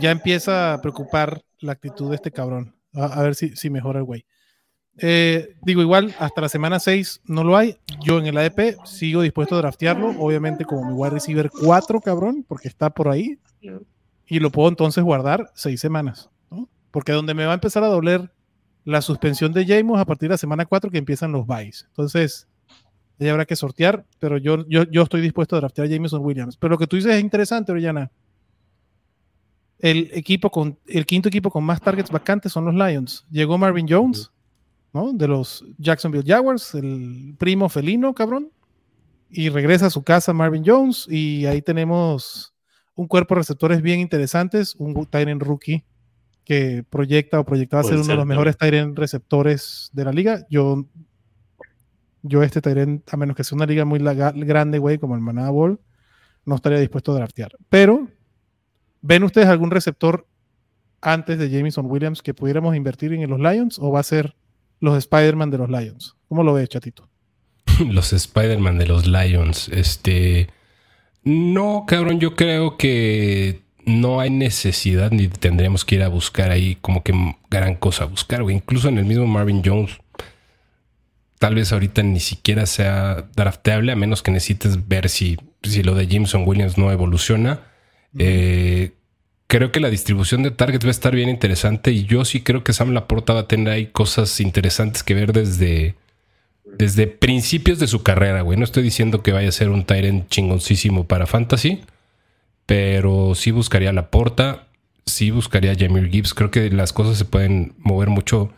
ya empieza a preocupar la actitud de este cabrón. A, a ver si, si mejora el güey. Eh, digo, igual, hasta la semana 6 no lo hay. Yo en el ADP sigo dispuesto a draftearlo. Obviamente, como mi wide receiver 4, cabrón, porque está por ahí. Y lo puedo entonces guardar 6 semanas. ¿no? Porque donde me va a empezar a doler la suspensión de James a partir de la semana 4 que empiezan los buys. Entonces, ya habrá que sortear. Pero yo, yo, yo estoy dispuesto a draftear a Jameson Williams. Pero lo que tú dices es interesante, Oriana. El equipo con el quinto equipo con más targets vacantes son los Lions. Llegó Marvin Jones. ¿no? De los Jacksonville Jaguars, el primo felino, cabrón. Y regresa a su casa Marvin Jones. Y ahí tenemos un cuerpo de receptores bien interesantes. Un Tyrant rookie que proyecta o proyectaba ser uno de los mejores Tyrant receptores de la liga. Yo, yo este Tyrant, a menos que sea una liga muy grande, güey, como el Manada Bowl, no estaría dispuesto a draftear. Pero, ¿ven ustedes algún receptor antes de Jameson Williams que pudiéramos invertir en los Lions o va a ser los Spider-Man de los Lions? ¿Cómo lo ves, chatito? Los Spider-Man de los Lions. Este. No, cabrón, yo creo que no hay necesidad ni tendríamos que ir a buscar ahí como que gran cosa a buscar, güey. Incluso en el mismo Marvin Jones. Tal vez ahorita ni siquiera sea drafteable, a menos que necesites ver si, si lo de Jameson Williams no evoluciona. Eh, creo que la distribución de targets va a estar bien interesante y yo sí creo que Sam Laporta va a tener ahí cosas interesantes que ver desde, desde principios de su carrera, güey. No estoy diciendo que vaya a ser un Tyrant chingoncísimo para Fantasy, pero sí buscaría la porta, sí buscaría a Jameer Gibbs. Creo que las cosas se pueden mover mucho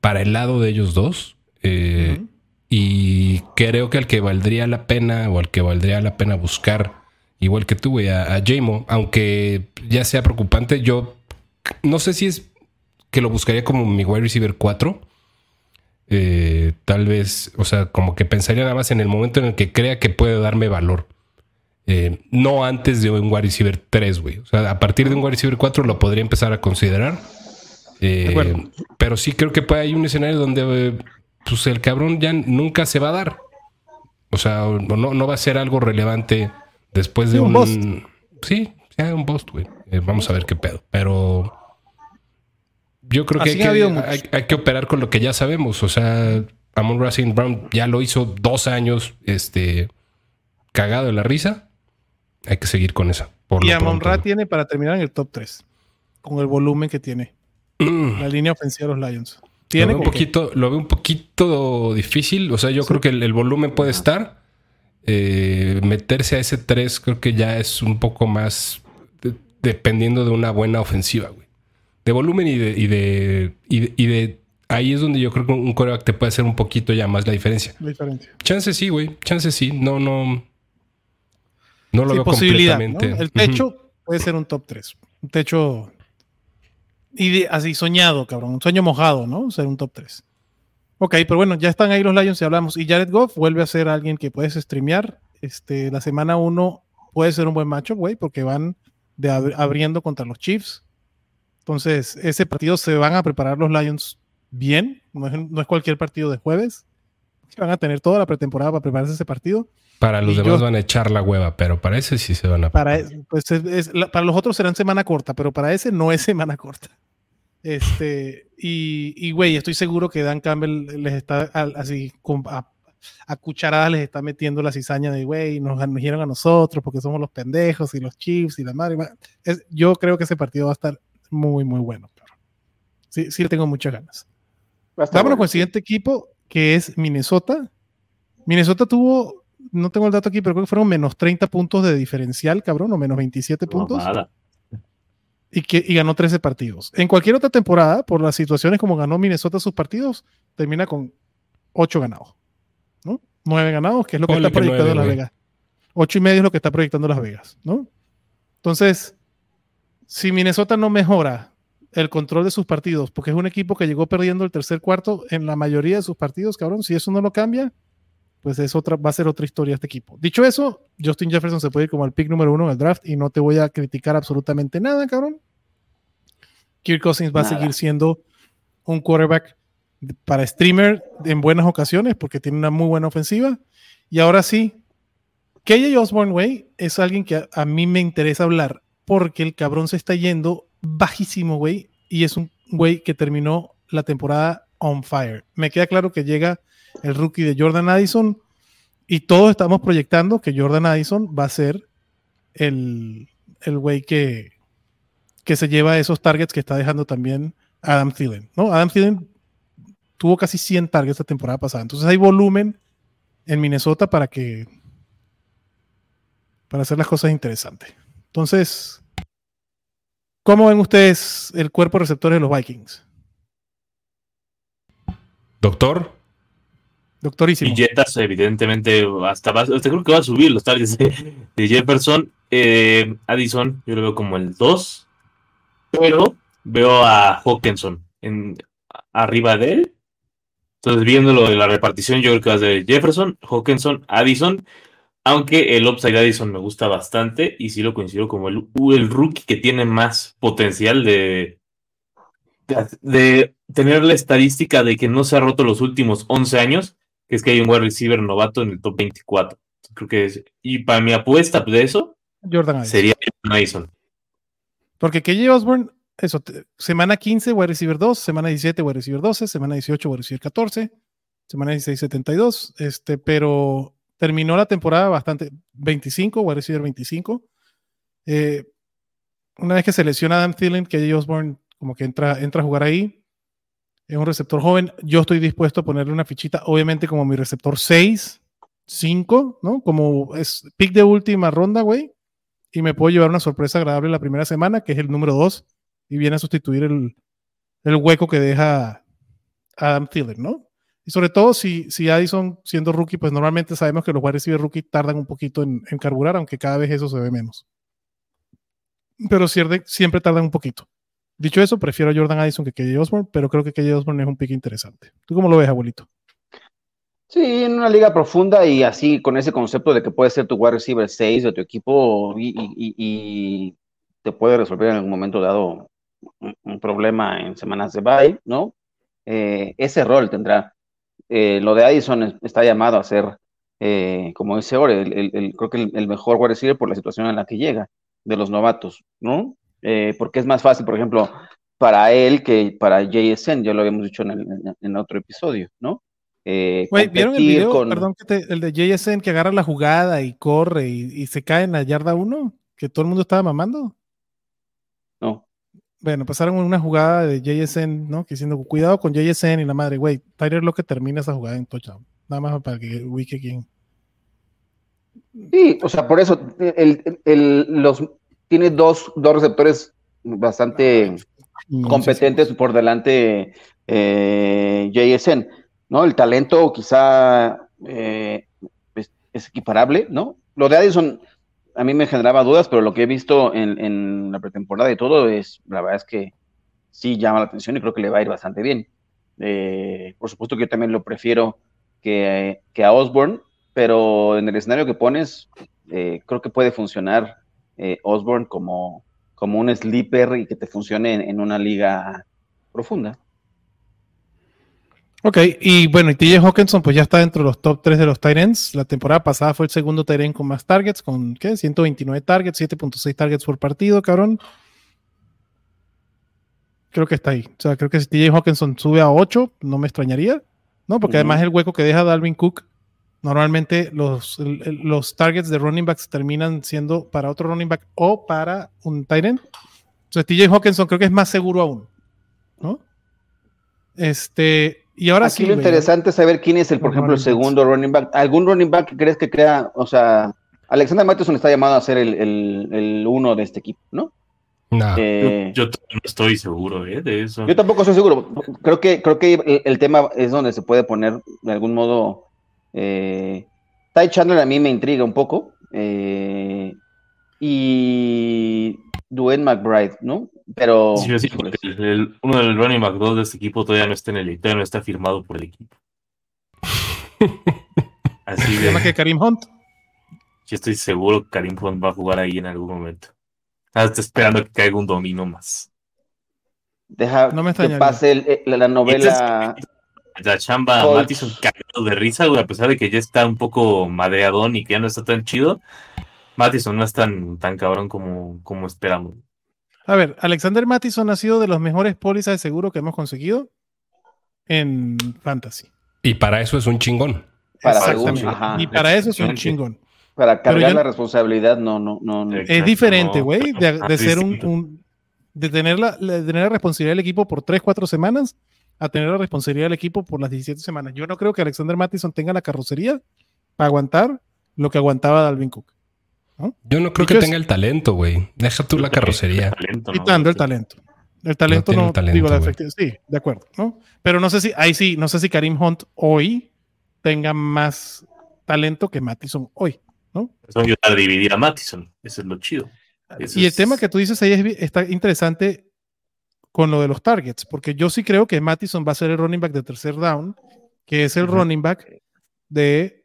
para el lado de ellos dos. Eh. Y creo que el que valdría la pena o al que valdría la pena buscar, igual que tú, güey, a, a Jamo, aunque ya sea preocupante, yo no sé si es que lo buscaría como mi wide receiver 4. Eh, tal vez, o sea, como que pensaría nada más en el momento en el que crea que puede darme valor. Eh, no antes de un wide receiver 3, güey. O sea, a partir de un wide receiver 4 lo podría empezar a considerar. Eh, pero sí creo que puede hay un escenario donde pues el cabrón ya nunca se va a dar. O sea, no, no va a ser algo relevante después de Sí, un un... bust. Sí, ya un bust, güey. Eh, vamos a ver qué pedo. Pero yo creo que, hay que, hay, hay que operar con lo que ya sabemos. O sea, Amon Racing Brown ya lo hizo dos años, este, cagado de la risa. Hay que seguir con esa. Por Y lo a Monra pronto. tiene para terminar en el top 3, con el volumen que tiene. Mm. La línea ofensiva de los Lions. Lo Tiene veo, un qué. poquito, lo veo un poquito difícil. O sea, yo creo que el, el volumen puede estar. Eh, meterse a ese 3 creo que ya es un poco más de- dependiendo de una buena ofensiva, güey. De volumen y de, y de, y de, y de- Ahí es donde yo creo que un coreback te puede hacer un poquito ya más la diferencia. La diferencia. Chance sí, güey. Chance sí. No, no. No lo Sí, veo posibilidad. ¿no? completamente. El techo puede ser un top 3. Un techo ide- así soñado, cabrón. Un sueño mojado, ¿no? Ser un top 3. Ok, pero bueno, ya están ahí los Lions y hablamos. Y Jared Goff vuelve a ser alguien que puedes streamear. Este, la semana 1 puede ser un buen macho, güey, porque van de ab- abriendo contra los Chiefs. Entonces, ese partido se van a preparar los Lions bien. No es, no es cualquier partido de jueves. Van a tener toda la pretemporada para prepararse ese partido. Para los y demás yo- van a echar la hueva, pero para ese sí se van a. Para, es- pues es- es- la- para los otros serán semana corta, pero para ese no es semana corta. Este, y, y güey, estoy seguro que Dan Campbell les está al- así a, a cucharadas les está metiendo la cizaña de güey, nos dijeron a nosotros porque somos los pendejos y los Chiefs y la madre. ma- es- yo creo que ese partido va a estar muy, muy bueno. cabrón. Sí, sí, le tengo muchas ganas. A Vámonos bueno. con el siguiente equipo, que es Minnesota. Minnesota tuvo, no tengo el dato aquí, pero creo que fueron menos 30 puntos de diferencial, cabrón, o menos 27 puntos, Mamada. Y, que, y ganó 13 partidos. En cualquier otra temporada, por las situaciones como ganó Minnesota sus partidos, termina con 8 ganados, ¿no? 9 ganados, que es lo que Ponle está que proyectando Las. Vegas. 8 y medio es lo que está proyectando Las Vegas, ¿no? Entonces, si Minnesota no mejora el control de sus partidos, porque es un equipo que llegó perdiendo el tercer cuarto en la mayoría de sus partidos, cabrón, si eso no lo cambia, pues es otra, va a ser otra historia este equipo. Dicho eso, Justin Jefferson se puede ir como el pick número uno en el draft y no te voy a criticar absolutamente nada, cabrón. Kirk Cousins va a Nada. seguir siendo un quarterback para streamer en buenas ocasiones porque tiene una muy buena ofensiva. Y ahora sí, KJ Osborne, güey, es alguien que a, a mí me interesa hablar porque el cabrón se está yendo bajísimo, güey, y es un güey que terminó la temporada on fire. Me queda claro que llega el rookie de Jordan Addison y todos estamos proyectando que Jordan Addison va a ser el, el güey que, que se lleva esos targets que está dejando también Adam Thielen, ¿no? Adam Thielen tuvo casi 100 targets la temporada pasada, entonces hay volumen en Minnesota para que para hacer las cosas interesantes. Entonces, ¿cómo ven ustedes el cuerpo receptor de los Vikings? Doctor. Doctorísimo. Y Jetas, evidentemente, hasta, va, hasta creo que va a subir los targets de, Jefferson. Eh, Addison, yo lo veo como el 2. Pero veo a Hawkinson en, arriba de él. Entonces, viéndolo de la repartición, yo creo que va a ser Jefferson, Hawkinson, Addison. Aunque el upside Addison me gusta bastante y sí lo considero como el, el rookie que tiene más potencial de, de, de, tener la estadística de que no se ha roto los últimos 11 años, que es que hay un wide receiver novato en el top 24. Creo que es, y para mi apuesta de eso Jordan sería Jordan Addison. Porque KJ Osborne, eso, semana 15, wide receiver 2, semana 17, wide receiver 12, semana 18, wide receiver 14, semana 16, 72, este, pero terminó la temporada bastante, 25, wide receiver 25. Eh, una vez que se lesiona Adam Thielen, KJ Osborne como que entra, entra a jugar ahí. Es un receptor joven. Yo estoy dispuesto a ponerle una fichita, obviamente como mi receptor 6, 5, ¿no? Como es pick de última ronda, güey y me puedo llevar una sorpresa agradable la primera semana, que es el número 2, y viene a sustituir el, el hueco que deja Adam Thielen, ¿no? Y sobre todo si, si Addison siendo rookie, pues normalmente sabemos que los wide receiver rookie tardan un poquito en, en carburar, aunque cada vez eso se ve menos. Pero siempre, siempre tardan un poquito. Dicho eso, prefiero a Jordan Addison que KJ Osborne, pero creo que KJ Osborne es un pick interesante. ¿Tú cómo lo ves, abuelito? Sí, en una liga profunda y así con ese concepto de que puede ser tu wide receiver 6 de tu equipo y, te puede resolver en algún momento dado un, un problema en semanas de bye, ¿no? Eh, ese rol tendrá. Eh, lo de Addison es- está llamado a ser, eh, como dice Ore, el, creo que el mejor wide receiver por la situación en la que llega, de los novatos, ¿no? Eh, porque es más fácil, por ejemplo, para él que para JSN, ya lo habíamos dicho en, el- en- otro episodio, ¿no? Eh, ¿vieron el competir video? con- Perdón, que te- el de JSN que agarra la jugada y corre y, y se cae en la yarda 1, que todo el mundo estaba mamando. No. Bueno, pasaron una jugada de JSN, ¿no? Que diciendo, cuidado con JSN y la madre, güey, Tyler lo que termina esa jugada en touchdown. Nada más para que ubique quién. Sí, o sea, por eso el- el- los, tiene dos, dos receptores bastante competentes por delante eh, JSN, ¿no? El talento quizá eh, es, es equiparable, ¿no? Lo de Addison a mí me generaba dudas, pero lo que he visto en, en la pretemporada y todo es, la verdad es que sí llama la atención y creo que le va a ir bastante bien. Eh, por supuesto que yo también lo prefiero que, que a Osborne, pero en el escenario que pones, eh, creo que puede funcionar eh, Osborne como, como un sleeper y que te funcione en, en una liga profunda. Ok, y bueno, y TJ Hawkinson pues ya está dentro de los top 3 de los ends. La temporada pasada fue el segundo end con más targets, con ¿qué? 129 targets, 7.6 targets por partido, cabrón. Creo que está ahí. O sea, creo que si TJ Hawkinson sube a 8, no me extrañaría, ¿no? Porque además el hueco que deja Dalvin Cook, normalmente los, los targets de running backs terminan siendo para otro running back o para un tight end. Entonces TJ Hawkinson creo que es más seguro aún, ¿no? Este, y ahora Aquí sí. lo güey, interesante es saber quién es el, por ejemplo, el segundo running back. ¿Algún running back que crees que crea, o sea, Alexander Matheson está llamado a ser el, el, el uno de este equipo, ¿no? Nah. Eh, Yo, no estoy seguro ¿eh? de eso. Yo tampoco estoy seguro. Creo que, creo que el, el tema es donde se puede poner de algún modo. Eh, Ty Chandler a mí me intriga un poco. eh, y Dwayne McBride, ¿no? Pero. Sí, sí, el- el- uno del running back 2 de este equipo todavía no está en el todavía no está firmado por el equipo. Así Se llama de, que Karim Hunt. yo estoy seguro que Karim Hunt va a jugar ahí en algún momento. Ah, está esperando que caiga un domino más. Deja No me que pase el- eh, la, la novela. La chamba Colts. Mattison cagado de risa, güey, a pesar de que ya está un poco madreadón y que ya no está tan chido. Mattison no es tan, tan cabrón como, como esperamos. A ver, Alexander Mattison ha sido de los mejores pólizas de seguro que hemos conseguido en Fantasy. Y para eso es un chingón. Para Exactamente. seguro, ajá. y para eso es un chingón. Para cargar yo- la responsabilidad, no, no, no. no. Es diferente, no. güey, de, de ser un, un- de tener la, de tener la responsabilidad del equipo por 3, 4 semanas a tener la responsabilidad del equipo por las 17 semanas. Yo no creo que Alexander Mattison tenga la carrocería para aguantar lo que aguantaba Dalvin Cook. Yo no creo que yo es- tenga el talento, güey. Deja tú la carrocería. Talento, ¿no? Quitando el talento. El talento tiene no, el talento, digo la efectividad. Sí, de acuerdo, ¿no? Pero no sé si, ahí sí, no sé si Karim Hunt hoy tenga más talento que Mattison hoy. Eso ayuda a dividir a Mattison. Eso es lo chido. Eso Y el es- tema que tú dices ahí es está interesante con lo de los targets, porque yo sí creo que Mattison va a ser el running back de tercer down, que es el running back de,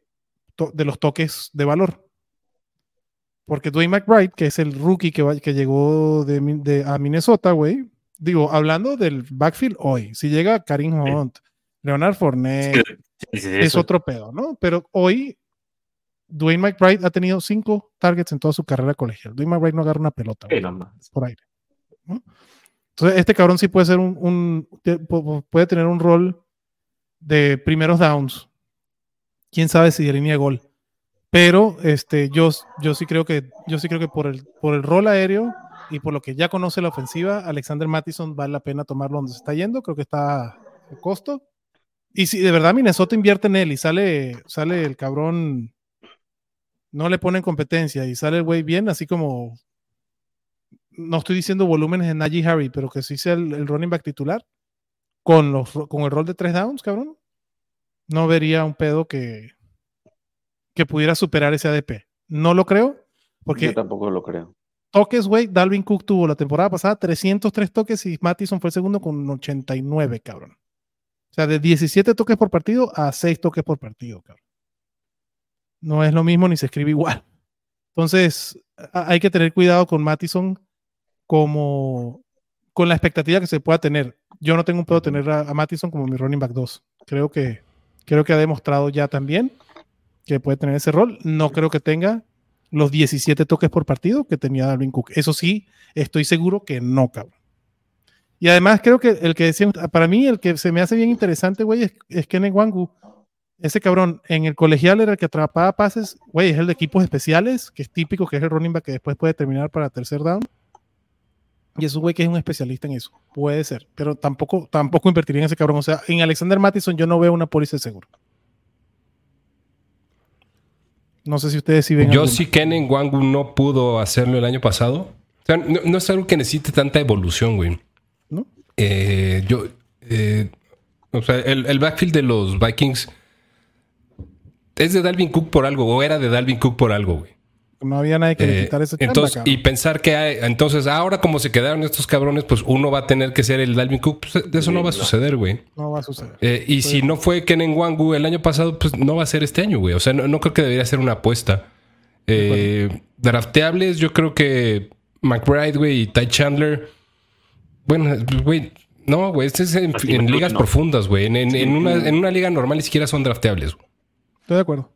de los toques de valor. Porque Dwayne McBride, que es el rookie que, va- que llegó de, a Minnesota, güey, digo, hablando del backfield hoy, si llega Karim Sí. Hunt, Leonard Fournette, Sí, sí, sí, es otro pedo, ¿no? Pero hoy Dwayne McBride ha tenido cinco targets en toda su carrera colegial. Dwayne McBride no agarra una pelota. Güey por aire. ¿no? Este cabrón sí puede ser un, puede tener un rol de primeros downs. Quién sabe si de línea de gol. Pero este, yo, yo sí creo que, yo sí creo que por el, por el rol aéreo y por lo que ya conoce la ofensiva, Alexander Mattison vale la pena tomarlo donde se está yendo. Creo que está a costo. Y si de verdad Minnesota invierte en él y sale, sale el cabrón, no le ponen competencia y sale el güey bien, así como no estoy diciendo volúmenes de Najee Harry, pero que sí sea el, el running back titular, con, los, con el rol de tres downs, cabrón, no vería un pedo que, que pudiera superar ese ADP. No lo creo, Yo porque tampoco lo creo. toques, güey, Dalvin Cook tuvo la temporada pasada 303 toques y Mattison fue el segundo con 89, cabrón. O sea, de 17 toques por partido a 6 toques por partido, cabrón. No es lo mismo ni se escribe igual. Entonces, hay que tener cuidado con Mattison como con la expectativa que se pueda tener. Yo no tengo un pedo Ujú. tener a, a Mattison como mi running back 2. Creo que, creo que ha demostrado ya también que puede tener ese rol. No creo que tenga los 17 toques por partido que tenía Dalvin Cook. Eso sí, estoy seguro que no, cabrón. Y además creo que el que decía, para mí el que se me hace bien interesante, güey, es, es Kenneth Wangu. Ese cabrón en el colegial era el que atrapaba pases, güey, es el de equipos especiales, que es típico, que es el running back que después puede terminar para tercer down. Y es un güey que es un especialista en eso. Puede ser, pero tampoco, tampoco invertiría en ese cabrón. O sea, en Alexander Mattison yo no veo una póliza de seguro. No sé si ustedes sí ven. Yo alguna. sí, Ken Wangu no pudo hacerlo el año pasado. O sea, no, no es algo que necesite tanta evolución, güey. ¿No? Eh, yo, eh, o sea, el, el backfield de los Vikings es de Dalvin Cook por algo, o era de Dalvin Cook por algo, güey. No había nadie que le Eh, quitara ese chamba, entonces, cabrón. y pensar que hay- entonces ahora como se quedaron estos cabrones, pues uno va a tener que ser el Dalvin Cook. Pues, de eso no va a suceder, güey. No va a suceder. Eh, y si no fue Ken Wangu el año pasado, pues no va a ser este año, güey. O sea, no, no creo que debería ser una apuesta. Eh, drafteables, yo creo que McBride, güey, y Ty Chandler. Bueno, güey, no, güey, este es en, ligas no. profundas, güey. En, en- Sí. en una, en una liga normal ni siquiera son drafteables. güey. Estoy de acuerdo.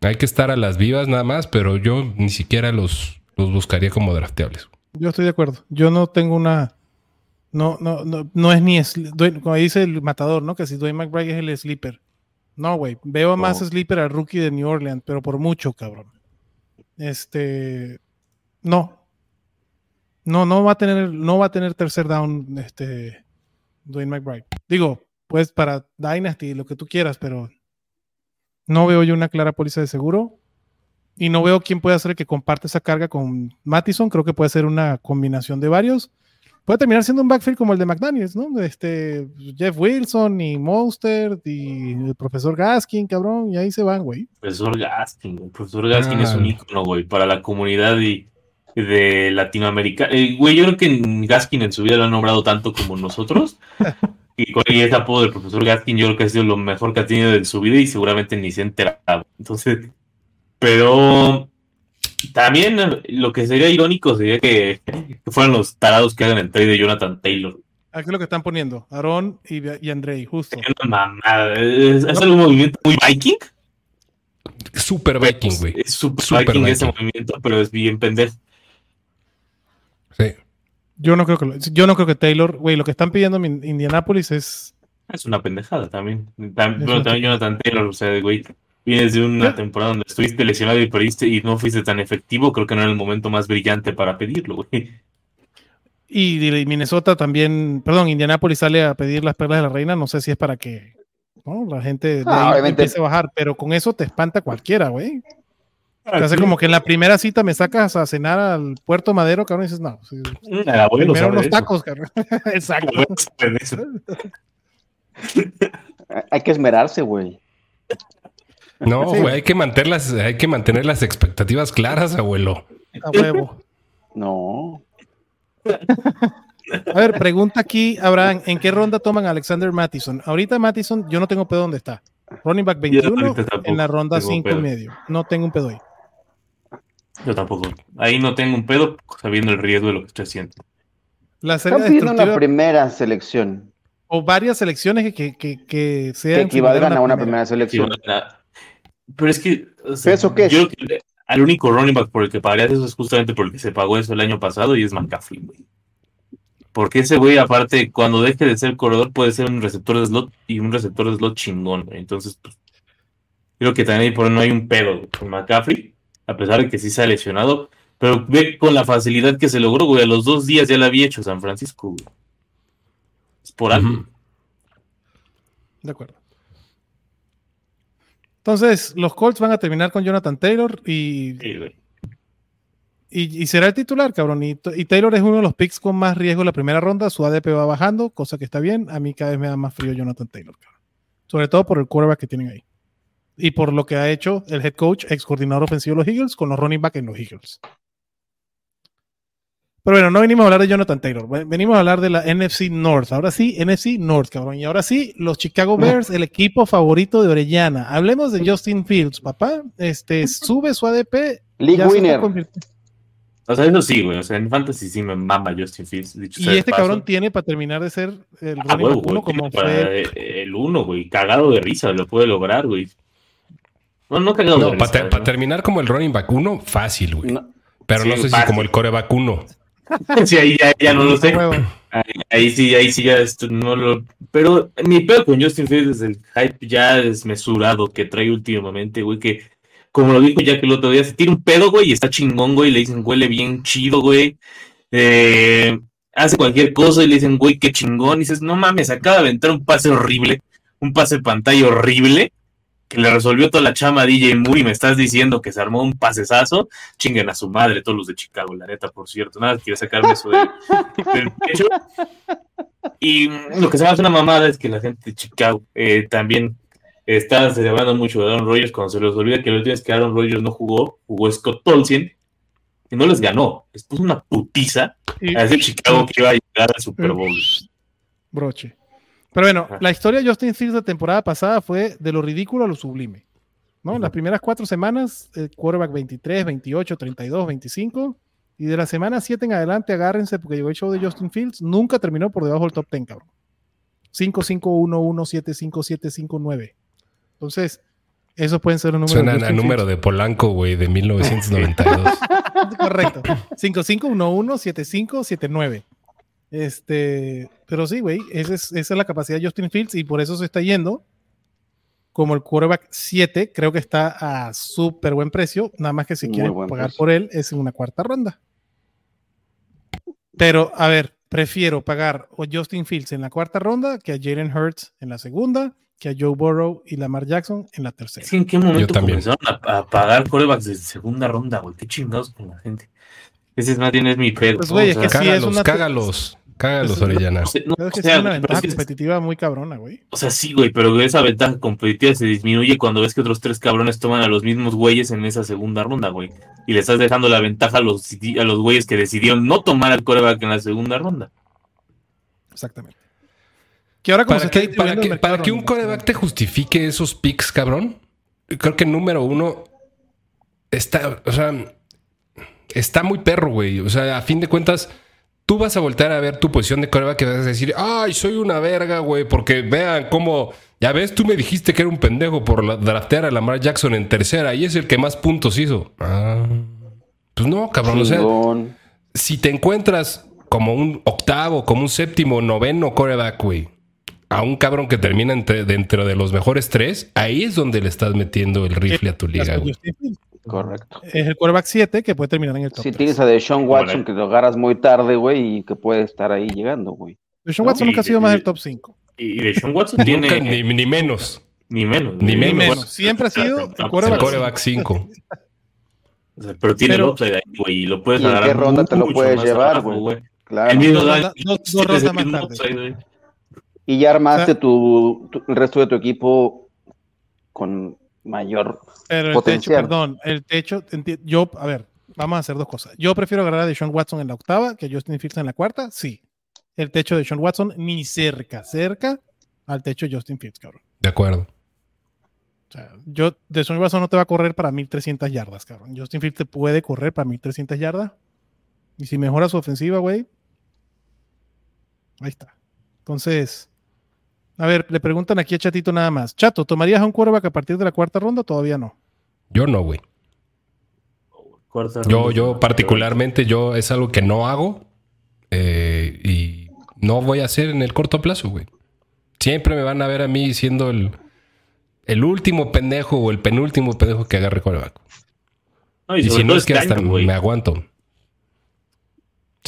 Hay que estar a las vivas nada más, pero yo ni siquiera los, los buscaría como drafteables. Yo estoy de acuerdo. Yo no tengo una. No, no, no, no es ni. Como dice el matador, ¿no? Que si Dwayne McBride es el sleeper. No, güey. Veo más sleeper al rookie de New Orleans, pero por mucho, cabrón. Este. No. No, no va a tener, no va a tener tercer down, este. Dwayne McBride. Digo, pues para Dynasty, lo que tú quieras, pero no veo yo una clara póliza de seguro. Y no veo quién puede hacer que comparte esa carga con Mattison. Creo que puede ser una combinación de varios. Puede terminar siendo un backfield como el de McDaniels, ¿no? Este, Jeff Wilson y Monster y el profesor Gaskin, cabrón, y ahí se van, güey. Profesor Gaskin. El profesor Gaskin Ah. es un ícono, güey, para la comunidad y, de Latinoamérica. Eh, güey, yo creo que Gaskin en su vida lo han nombrado tanto como nosotros. y con y ese apodo del profesor Gaskin, yo creo que ha sido lo mejor que ha tenido en su vida y seguramente ni se ha enterado. Entonces, pero también lo que sería irónico sería que, que fueran los tarados que hagan el trade de Jonathan Taylor. Aquí es lo que están poniendo, Aaron y, y Andrei, justo. Es una mamada. Es, es algún movimiento muy viking. Super Viking, güey. Es super, Super viking ese Viking. movimiento, pero es bien pendejo. Sí. Yo no creo que, lo- yo no creo que Taylor, güey, lo que están pidiendo en Indianapolis es Es una pendejada también. Tam- Es bueno, también Jonathan Taylor, o sea, güey, vienes de una ¿Qué? temporada donde estuviste lesionado y perdiste y no fuiste tan efectivo, creo que no era el momento más brillante para pedirlo, güey. Y Minnesota también, perdón, Indianapolis sale a pedir las perlas de la reina, no sé si es para que ¿no? la gente Ah, empiece a bajar, pero con eso te espanta cualquiera, güey. Te hace como que en la primera cita me sacas a cenar al Puerto Madero, cabrón, y dices, no, sí, El abuelo primero unos tacos, cabrón. Exacto. Hay que esmerarse, güey. No, Sí. güey, hay que mantener las, hay que mantener las expectativas claras, abuelo. A huevo. No. A ver, pregunta aquí, Abraham, ¿en qué ronda toman a Alexander Mattison? Ahorita Mattison, yo no tengo pedo dónde está. Running back 21 ahorita tampoco en la ronda tengo 5 y medio. No tengo un pedo ahí. Yo tampoco. Ahí no tengo un pedo sabiendo el riesgo de lo que estoy haciendo. La serie Están pidiendo una primera selección o varias selecciones que, que, que, que que sean equivalgan a una primera selección. Pero es que. o sea, ¿Eso qué es? Yo creo que al único running back por el que pagarías eso es justamente porque se pagó eso el año pasado y es McCaffrey, güey. Porque ese güey, aparte, cuando deje de ser corredor, puede ser un receptor de slot y un receptor de slot chingón, güey. Entonces, pues, creo que también ahí por ahí no hay un pedo con McCaffrey, a pesar de que sí se ha lesionado. Pero ve con la facilidad que se logró, güey. A los dos días ya la había hecho San Francisco, güey. Es por algo. De acuerdo. Entonces, los Colts van a terminar con Jonathan Taylor y, Sí, güey. y, y será el titular, cabrón. Y, y Taylor es uno de los picks con más riesgo en la primera ronda. Su ADP va bajando, cosa que está bien. A mí cada vez me da más frío Jonathan Taylor, cabrón. Sobre todo por el quarterback que tienen ahí. Y por lo que ha hecho el head coach, ex coordinador ofensivo de los Eagles, con los running back en los Eagles. Pero bueno, no venimos a hablar de Jonathan Taylor, ven- venimos a hablar de la NFC North. Ahora sí, NFC North, cabrón. Y ahora sí, los Chicago Bears, el equipo favorito de Orellana. Hablemos de Justin Fields, papá. Este sube su ADP. League winner. O sea, eso sí, güey. O sea, en Fantasy sí me mama Justin Fields. dicho Y este paso. cabrón tiene para terminar de ser el Ah, running uno, güey, como fue. el uno, güey. Cagado de risa, lo puede lograr, güey. No, no cagado No, para terminar como el running back uno, fácil, güey. No, Pero Sí, no sé si como el coreback uno. Sí, ahí ya, ya no lo sé. Ahí, ahí sí, ahí sí ya esto no lo. Pero mi pedo con Justin Fields es el hype ya desmesurado que trae últimamente, güey. Que como lo dijo ya que el otro día, se tira un pedo, güey, y está chingón, güey. y Le dicen, huele bien chido, güey. Eh, hace cualquier cosa y le dicen, güey, qué chingón. Y dices, no mames, acaba de aventar un pase horrible, un pase de pantalla horrible, que le resolvió toda la chama a DJ Moore y me estás diciendo que se armó un pasesazo. Chinguen a su madre, todos los de Chicago, la neta, por cierto. Nada, quiero sacarme eso de- del pecho. Y mm, lo que se me hace una mamada es que la gente de Chicago eh, también está celebrando mucho de Aaron Rodgers cuando se les olvida que última vez que Aaron Rodgers no jugó, jugó Scott Tolkien y no les ganó. Les puso una putiza a ese Chicago que iba a llegar al Super Bowl. broche. Pero bueno, Ajá. la historia de Justin Fields de temporada pasada fue de lo ridículo a lo sublime. ¿no? En las primeras cuatro semanas, el quarterback 23, 28, 32, 25. Y de la semana 7 en adelante, agárrense porque llegó el show de Justin Fields. Nunca terminó por debajo del top 10, cabrón. 5, 5, 1, 1, 7, 5, 7, 5, 9. Entonces, esos pueden ser los números. Suena de a número de Polanco, güey, de 1992. Fields. Correcto. 5, 5, 1, 1, 7, 5, 7, 9. Este, pero sí, güey, esa es, esa es la capacidad de Justin Fields y por eso se está yendo como el quarterback 7. Creo que está a súper buen precio. Nada más que si quieren pagar precio. por él es en una cuarta ronda. Pero, a ver, prefiero pagar a Justin Fields en la cuarta ronda que a Jalen Hurts en la segunda, que a Joe Burrow y Lamar Jackson en la tercera. En qué momento también. comenzaron a, a pagar corebacks de segunda ronda, güey. Qué chingados con la gente. Ese es más bien es mi pedo. Pues, güey, es que sí, es cágalos, una- cágalos, cágalos, es- Orellana. no sé, no, Creo que o sea, es una ventaja competitiva muy cabrona, güey. O sea, sí, güey, pero esa ventaja competitiva se disminuye cuando ves que otros tres cabrones toman a los mismos güeyes en esa segunda ronda, güey. Y le estás dejando la ventaja a los, a los güeyes que decidieron no tomar al coreback en la segunda ronda. Exactamente. Que ahora como se Para que, para, que, mercado para que un coreback te justifique esos picks, cabrón, creo que número uno está, o sea, está muy perro, güey. O sea, a fin de cuentas, tú vas a voltear a ver tu posición de coreback y vas a decir, ay, soy una verga, güey, porque vean cómo, ya ves, tú me dijiste que era un pendejo por la, draftear a Lamar Jackson en tercera y es el que más puntos hizo. Ah, pues no, cabrón, o sea, si te encuentras como un octavo, como un séptimo, noveno coreback, güey, a un cabrón que termina entre, dentro de los mejores tres, ahí es donde le estás metiendo el rifle a tu liga, güey. Correcto. Es el quarterback 7 que puede terminar en el top. Si 3. tienes a Deshaun Watson que lo agarras muy tarde, güey, y que puede estar ahí llegando, güey. Deshaun ¿no? Watson nunca ha sido Y- más del top 5. Y de Sean Watson tiene Nunca, ni, ni menos. ni menos. Ni Ni menos. menos. Siempre ha sido el quarterback. coreback 5. O sea, pero tiene Pero- el upside ahí, güey, y lo puedes ¿Y en qué ronda te lo puedes llevar, güey? Claro. El mismo Dos rondas- dos- dos tienes rondas el más tarde. upside. Y ya armaste O sea- tu, tu- el resto de tu equipo con mayor. Pero el potencial. techo, perdón, el techo, yo, a ver, vamos a hacer dos cosas. Yo prefiero agarrar a Deshaun Watson en la octava que a Justin Fields en la cuarta, sí. El techo de Deshaun Watson ni cerca, cerca al techo de Justin Fields, cabrón. De acuerdo. O sea, yo, Deshaun Watson no te va a correr para 1300 yardas, cabrón. Justin Fields te puede correr para 1300 yardas. Y si mejora su ofensiva, güey. Ahí está. Entonces, a ver, le preguntan aquí a Chatito nada más. Chato, ¿tomarías a un quarterback a partir de la cuarta ronda? Todavía no. Yo no, güey. Cuarta Yo, ronda. yo particularmente, yo es algo que no hago eh, y no voy a hacer en el corto plazo, güey. Siempre me van a ver a mí siendo el, el último pendejo o el penúltimo pendejo que agarre coreback. No, Y, si no es que este hasta año, me aguanto.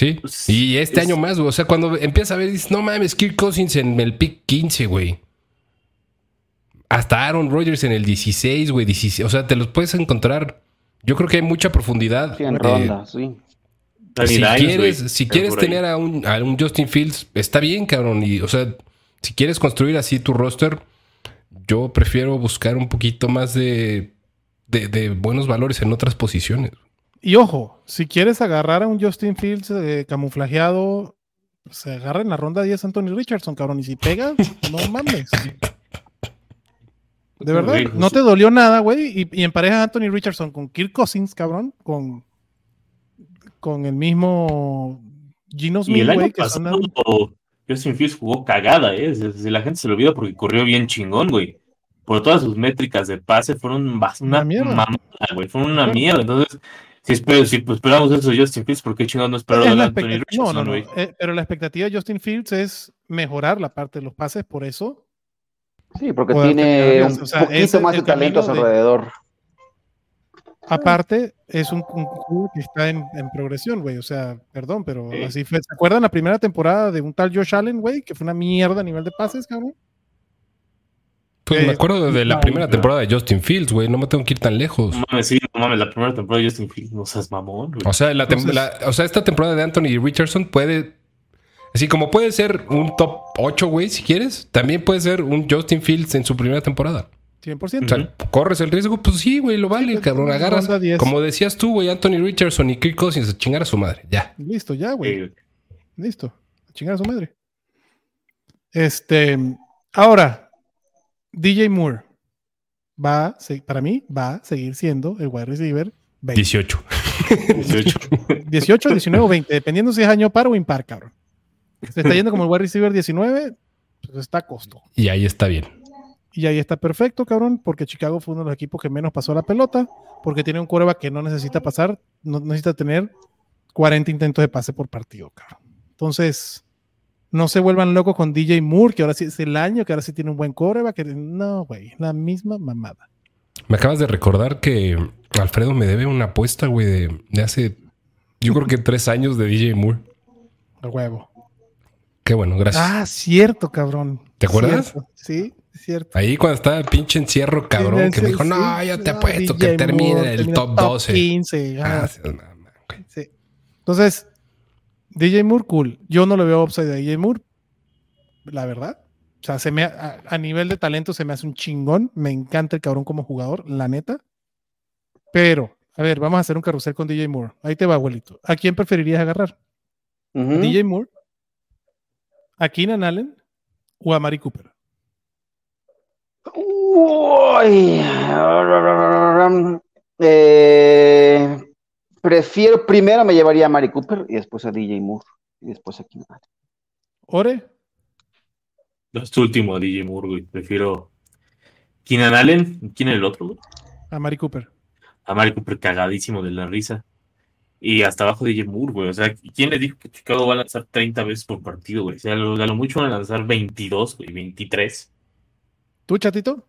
Sí. Pues, Y este es- año más, güey. O sea, cuando empiezas a ver, dices, no mames, Kirk Cousins en el pick 15, güey. Hasta Aaron Rodgers en el 16, güey. 16. O sea, te los puedes encontrar. Yo creo que hay mucha profundidad. Sí, en eh, ronda, sí. Si quieres, si tener a un, a un Justin Fields, está bien, cabrón. Y, o sea, si quieres construir así tu roster, yo prefiero buscar un poquito más de, de, de buenos valores en otras posiciones. Y ojo, si quieres agarrar a un Justin Fields eh, camuflajeado, se agarra en la ronda 10 Anthony Richardson, cabrón. Y si pega, no mames. De verdad, no te dolió nada, güey. Y, y emparejas a Anthony Richardson con Kirk Cousins, cabrón. Con, con el mismo Gino Smith, güey. Justin Fields jugó cagada, ¿eh? Se- La gente se lo olvida porque corrió bien chingón, güey. Por todas sus métricas de pase fueron una Una mierda. güey. Fueron una mierda. Entonces, si, esper- si pues, esperamos eso de Justin Fields, ¿por qué chingón no Es esperaron a Anthony no, no, no. Eh, pero la expectativa de Justin Fields es mejorar la parte de los pases, por eso. Sí, porque tiene un o sea, poquito más de talento a su de- alrededor. Aparte, es un, un club que está en, en progresión, güey. O sea, perdón, pero Sí. así fue. ¿Se acuerdan la primera temporada de un tal Josh Allen, güey? Que fue una mierda a nivel de pases, cabrón. Pues Eh, me acuerdo de la no, primera no. temporada de Justin Fields, güey. No me tengo que ir tan lejos. No mames, sí, no mames, la primera temporada de Justin Fields, no seas mamón, güey. O sea, la tem- Entonces- la- o sea, esta temporada de Anthony Richardson puede. Así como puede ser un top 8, güey, si quieres, también puede ser un Justin Fields en su primera temporada. 100%. O sea, corres el riesgo, pues sí, güey, lo vale, cabrón. Agarras, ronda 10. como decías tú, güey, Anthony Richardson y Kirk Cousins a chingar a su madre. Ya. Listo, ya, güey. Eh, Listo. A chingar a su madre. Este. Ahora, DJ Moore va, para mí, va a seguir siendo el wide receiver 20. 18. 18. 18, 19 o 20, dependiendo si es año par o impar, cabrón. Se está yendo como el wide receiver 19, pues está a costo. Y ahí está bien. Y ahí está perfecto, cabrón, porque Chicago fue uno de los equipos que menos pasó la pelota, porque tiene un quarterback que no necesita pasar, no necesita tener 40 intentos de pase por partido, cabrón. Entonces, no se vuelvan locos con DJ Moore, que ahora sí es el año, que ahora sí tiene un buen quarterback. que- no, güey, la misma mamada. Me acabas de recordar que Alfredo me debe una apuesta, güey, de, de hace, yo creo que tres años de DJ Moore. A huevo. Qué bueno, gracias. Ah, cierto, cabrón. ¿Te acuerdas? Cierto, Sí, cierto. Ahí cuando estaba el pinche encierro, cabrón, Sí, que me sí, dijo, no, yo te No, apuesto que termine Moore, el termina top 12. 15. ah, Ah, no, güey. Sí. Entonces, DJ Moore, cool. Yo no lo veo upside a DJ Moore, la verdad. O sea, se me, a, a nivel de talento se me hace un chingón. Me encanta el cabrón como jugador, la neta. Pero, a ver, vamos a hacer un carrusel con DJ Moore. Ahí te va, abuelito. ¿A quién preferirías agarrar? ¿DJ Moore? ¿A Keenan Allen? ¿O a Mari Cooper? Uy. Eh, prefiero, primero me llevaría a Mari Cooper y después a DJ Moore y después a Allen. ¿Ore? Este último, DJ Moore, güey. Prefiero Keenan Allen. ¿Quién es el otro, güey? A Mari Cooper. A Mari Cooper cagadísimo de la risa. Y hasta abajo de Moore, güey. O sea, ¿quién le dijo que Chicago va a lanzar 30 veces por partido, güey? O sea, lo, a lo mucho van a lanzar 22, güey, 23. ¿Tú, chatito?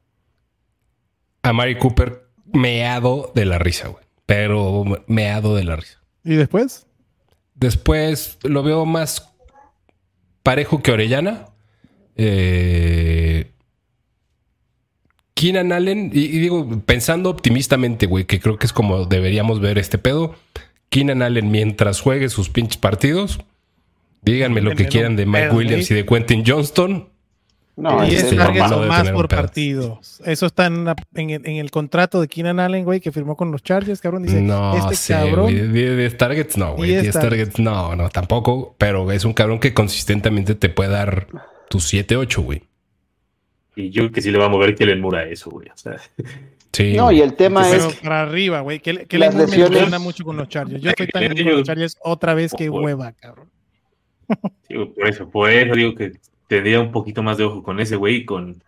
A Mari Cooper meado de la risa, güey. Pero meado de la risa. ¿Y después? Después lo veo más parejo que Orellana. Eh, Keenan Allen, y, y digo, pensando optimistamente, güey, que creo que es como deberíamos ver este pedo. Keenan Allen, mientras juegue sus pinches partidos, díganme lo que quieran de Mike Williams y de Quentin Johnston. No, y ese es sí, targets normal o más por partido. Eso está en, la- en el, en el contrato de Keenan Allen, güey, que firmó con los Chargers, cabrón. Dice, no este sé, cabrón... güey. 10 10 targets, no, güey. 10 10 targets, no, no, tampoco. Pero es un cabrón que consistentemente te puede dar tus 7, 8, güey. Y yo creo que sí le va a mover Kellen Moore a eso, güey. O sea, Sí. No, y el tema Pero es para arriba, güey. Que, que Las le me lesiones- ilusiona mucho con los Chargers. Yo estoy tan con los Chargers otra vez que hueva, cabrón. digo, por eso, por eso digo que tendría un poquito más de ojo con ese güey y con,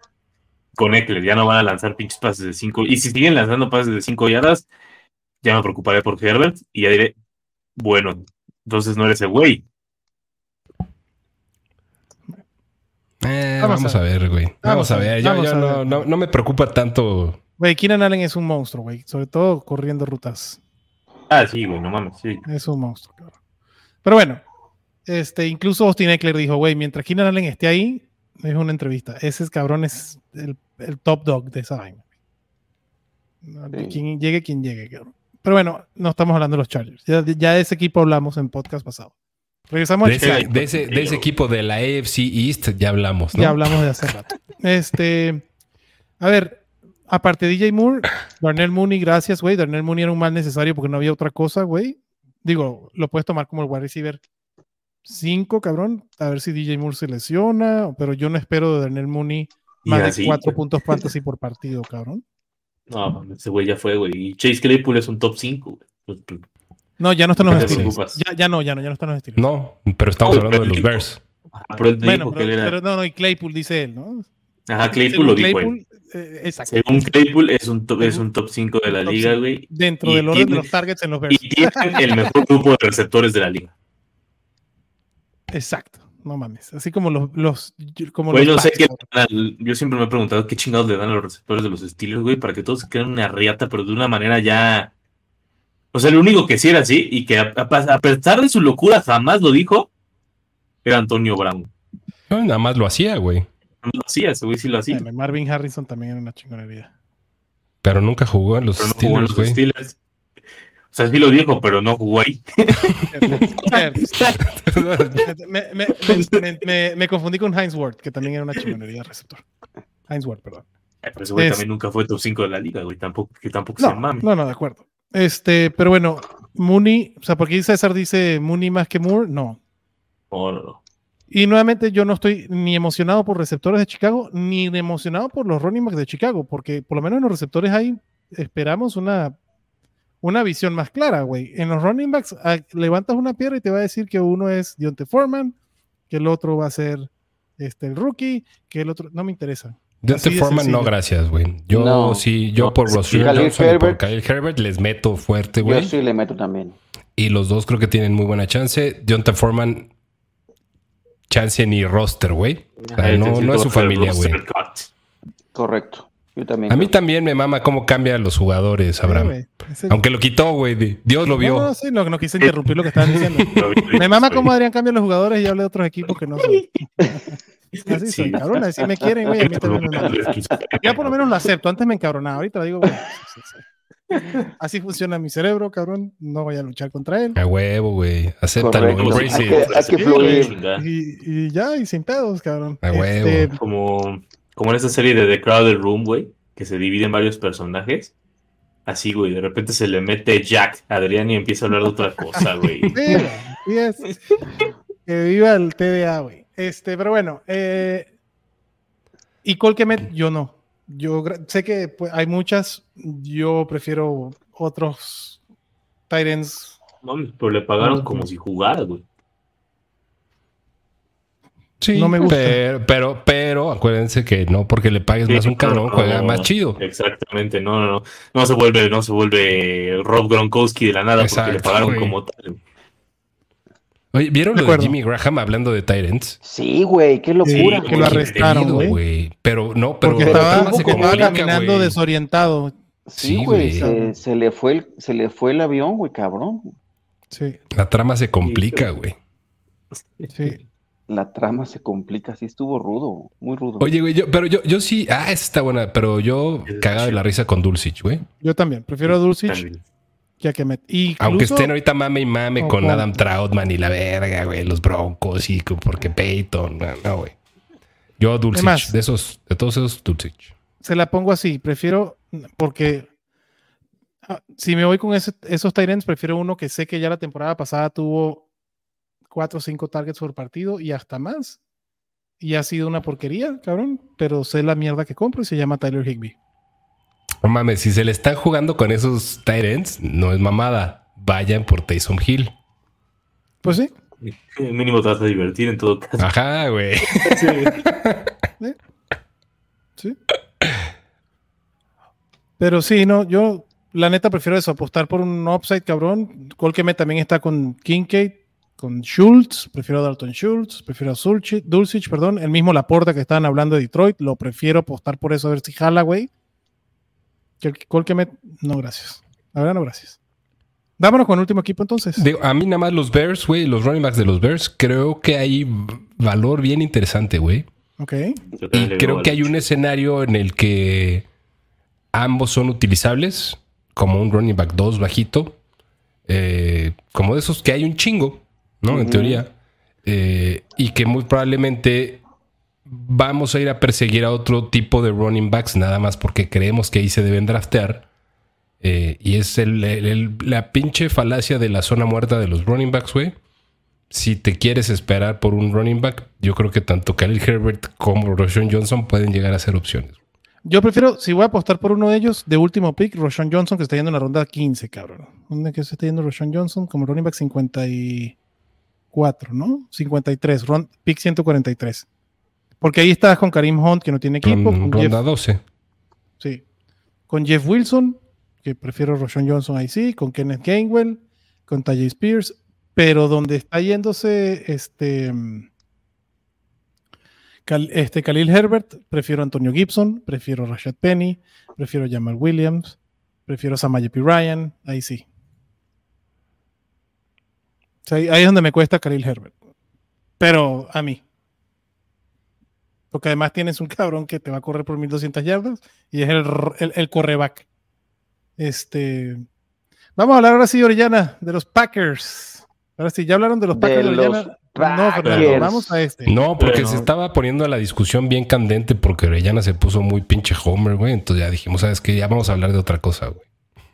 con Eckler. Ya no van a lanzar pinches pases de 5. Y si siguen lanzando pases de 5 yardas, ya me preocuparé por Herbert y ya diré, bueno, entonces no eres el güey. Eh, Vamos vamos, a ver, güey. Vamos, a ver. Yo, vamos yo a no, ver. no- no me preocupa tanto. Güey, Keenan Allen es un monstruo, güey. Sobre todo corriendo rutas. Ah, sí, güey, no mames, sí. Es un monstruo, cabrón. Pero bueno, este, incluso Austin Eckler dijo, güey, mientras Keenan Allen esté ahí, es una entrevista. Ese cabrón es el, el top dog de esa vaina. No, de Sí. Quien llegue, quien llegue, cabrón. Pero bueno, no estamos hablando de los Chargers. Ya, ya de ese equipo hablamos en podcast pasado. Regresamos De a ese, de ese- de ese equipo de la AFC East ya hablamos, ¿no? Ya hablamos de hace rato. Este, a ver, aparte de DJ Moore, Darnell Mooney, gracias, güey. Darnell Mooney era un mal necesario porque no había otra cosa, güey. Digo, lo puedes tomar como el wide receiver 5, cabrón. A ver si DJ Moore se lesiona, pero yo no espero de Darnell Mooney más de así, 4 güey. puntos fantasy por partido, cabrón. No, ese güey ya fue, güey. Y Chase Claypool es un top 5, güey. No, ya no están los ¿Qué te Steelers. Ya, ya no, ya no, ya no están los Steelers. No, pero estamos Oh, hablando de los Bears. Ajá, Pero él Bueno, que pero, él era. pero no, no, y Claypool dice él, ¿no? Ajá, Claypool lo dijo él. Eh, exacto. Según Claypool, es un top, es un top 5 de la Top liga, güey. Dentro del orden de los targets en los Bears. Y tiene el mejor grupo de receptores de la liga. Exacto, no mames. Así como los, los como Güey, los no sé qué. Yo siempre me he preguntado qué chingados le dan a los receptores de los Steelers, güey, para que todos se creen una riata, pero de una manera ya. O sea, el único que sí era así y que a, a- a pesar de su locura jamás lo dijo, era Antonio Brown. No, nada más lo hacía, güey. No lo hacía, ese güey sí lo hacía. Marvin Harrison también era una chingonería. Pero nunca jugó en los Pero no jugó en Steelers, los güey. Steelers. O sea, sí lo dijo, pero no jugó ahí. me, me- me- confundí con Heinz Ward, que también era una chingonería de receptor. Heinz Ward, perdón. Pero ese güey Es- también nunca fue top 5 de la liga, güey. Tampoco, que tampoco se No, mame. no, no, de acuerdo. Este, pero bueno, Mooney, o sea, porque César dice Mooney más que Moore, no. No, no, no. Y nuevamente yo no estoy ni emocionado por receptores de Chicago, ni emocionado por los running backs de Chicago, porque por lo menos en los receptores ahí esperamos una, una visión más clara, güey. En los running backs ah, levantas una piedra y te va a decir que uno es Dionte Foreman, que el otro va a ser este, el rookie, que el otro... No me interesa. De Foreman, no, gracias, güey. Yo No. sí, yo No, por sí, Russell Khalil Johnson y por Herbert. Kyle Herbert les meto fuerte, Yo güey. sí le meto también. Y los dos creo que tienen muy buena chance. Dante Foreman, chance ni roster, güey. O sea, Ahí no, no es su hacer familia, güey. Correcto. Yo también. A mí creo. también me mama cómo cambia a los jugadores, Abraham. Sí, güey. Aunque lo quitó, güey. di- Dios lo vio. No, no, sí, no, no quise interrumpir lo que estaban diciendo. Lo Me mama güey. cómo Adrián cambia los jugadores y habla de otros equipos que no son. Así soy, Sí. cabrón. Así me quieren, güey. A mí también me mama. Ya por lo menos lo acepto. Antes me encabronaba. Ahorita digo, sí, sí, sí. así funciona mi cerebro, cabrón. No voy a luchar contra él. A huevo, güey. Acéptalo, Hay it. que- hay que Sí, fluir. chingada. Y, y ya, y sin pedos, cabrón. A huevo. Este, Como, como en esa serie de The Crowded Room, güey, que se divide en varios personajes. Así, güey, de repente se le mete Jack a Adrián y empieza a hablar de otra cosa, güey. sí, es. Que viva el TDA, güey. Este, pero bueno. Eh, y Colquemet, yo no. Yo sé que pues, hay muchas. Yo prefiero otros Titans. Mames, pero le pagaron como si jugara, güey. Sí, No me gusta. Pero, pero, pero acuérdense que no porque le pagues Sí, más un cabrón, no, juega más chido. Exactamente, no, no, no. No se vuelve, no se vuelve Rob Gronkowski de la nada porque le pagaron güey. como tal. Oye, ¿vieron lo de. Jimmy Graham hablando de Tyrants? Sí, güey, qué locura. Sí, que lo güey. arrestaron, güey. Pero no, pero Porque estaba, se complica, caminando güey. desorientado. Sí, Sí, güey, güey. se, se le fue el, se le fue el avión, güey, cabrón. Sí, La trama se complica, güey. sí. La trama se complica, sí estuvo rudo, muy rudo. Oye, güey, yo, pero yo, yo sí, ah, esa está buena, pero yo cagado de la risa con Dulcich, güey. Yo también. Prefiero a Dulcich También. que a Kemet. Incluso, Aunque estén ahorita mame y mame No, con con- Adam Troutman y la verga, güey, los Broncos y con- porque Peyton, no, no, güey. Yo Dulcich, de esos, de todos esos Dulcich. se la pongo así. Prefiero, porque ah, si me voy con ese- esos Tyrants, prefiero uno que sé que ya la temporada pasada tuvo cuatro o cinco targets por partido y hasta más. Y ha sido una porquería, cabrón. Pero sé la mierda que compro y se llama Tyler Higby. No mames, si se le están jugando con esos Tyrants, no es mamada. Vayan por Taysom Hill. Pues sí. Mínimo te vas a divertir en todo caso. Ajá, güey. Sí. Pero sí, no, yo la neta prefiero eso, apostar por un upside cabrón. Colqueme también está con Kincaid, con Schultz, prefiero a Dalton Schultz, prefiero a Dulcich, Dulcich, perdón, el mismo Laporta que estaban hablando de Detroit, lo prefiero apostar por eso a ver si jala, güey. Que el Colqueme, no gracias. La verdad, no gracias. Vámonos con el último equipo entonces. Digo, a mí nada más los Bears, güey, los running backs de los Bears, creo que hay valor bien interesante, güey. Ok. Y creo que hay un escenario en el que ambos son utilizables, como un running back 2 bajito, eh, como de esos que hay un chingo, ¿no? En teoría. Eh, y que muy probablemente vamos a ir a perseguir a otro tipo de running backs, nada más porque creemos que ahí se deben draftear. Eh, y es el- el- el- la pinche falacia de la zona muerta de los running backs, güey. Si te quieres esperar por un running back, yo creo que tanto Khalil Herbert como Roshan Johnson pueden llegar a ser opciones. Yo prefiero, si voy a apostar por uno de ellos, de último pick, Roshan Johnson, que está yendo en la ronda 15, cabrón. ¿Dónde que se está yendo Roshan Johnson? Como running back 54, ¿no? 53, ron- pick 143. Porque ahí estás con Karim Hunt, que no tiene equipo, Ron- con Jeff, ronda 12. sí, con Jeff Wilson, que prefiero Roshan Johnson ahí sí, con Kenneth Gainwell, con Tajay Spears, pero donde está yéndose este, Cal- este Khalil Herbert, prefiero Antonio Gibson, prefiero Rashad Penny, prefiero Jamal Williams, prefiero Samaje P. Ryan, ahí sí. O sea, ahí, es donde me cuesta Khalil Herbert. Pero a mí. Porque además tienes un cabrón que te va a correr por 1200 yardas y es el, el, el correback. Este. Vamos a hablar ahora sí, Orellana, de los Packers. Ahora sí, ya hablaron de los De Packers. los Orellana. No, Packers. vamos a este. No, porque Bueno. se estaba poniendo la discusión bien candente porque Orellana se puso muy pinche Homer, güey. Entonces ya dijimos, ¿sabes qué? Ya vamos a hablar de otra cosa, güey.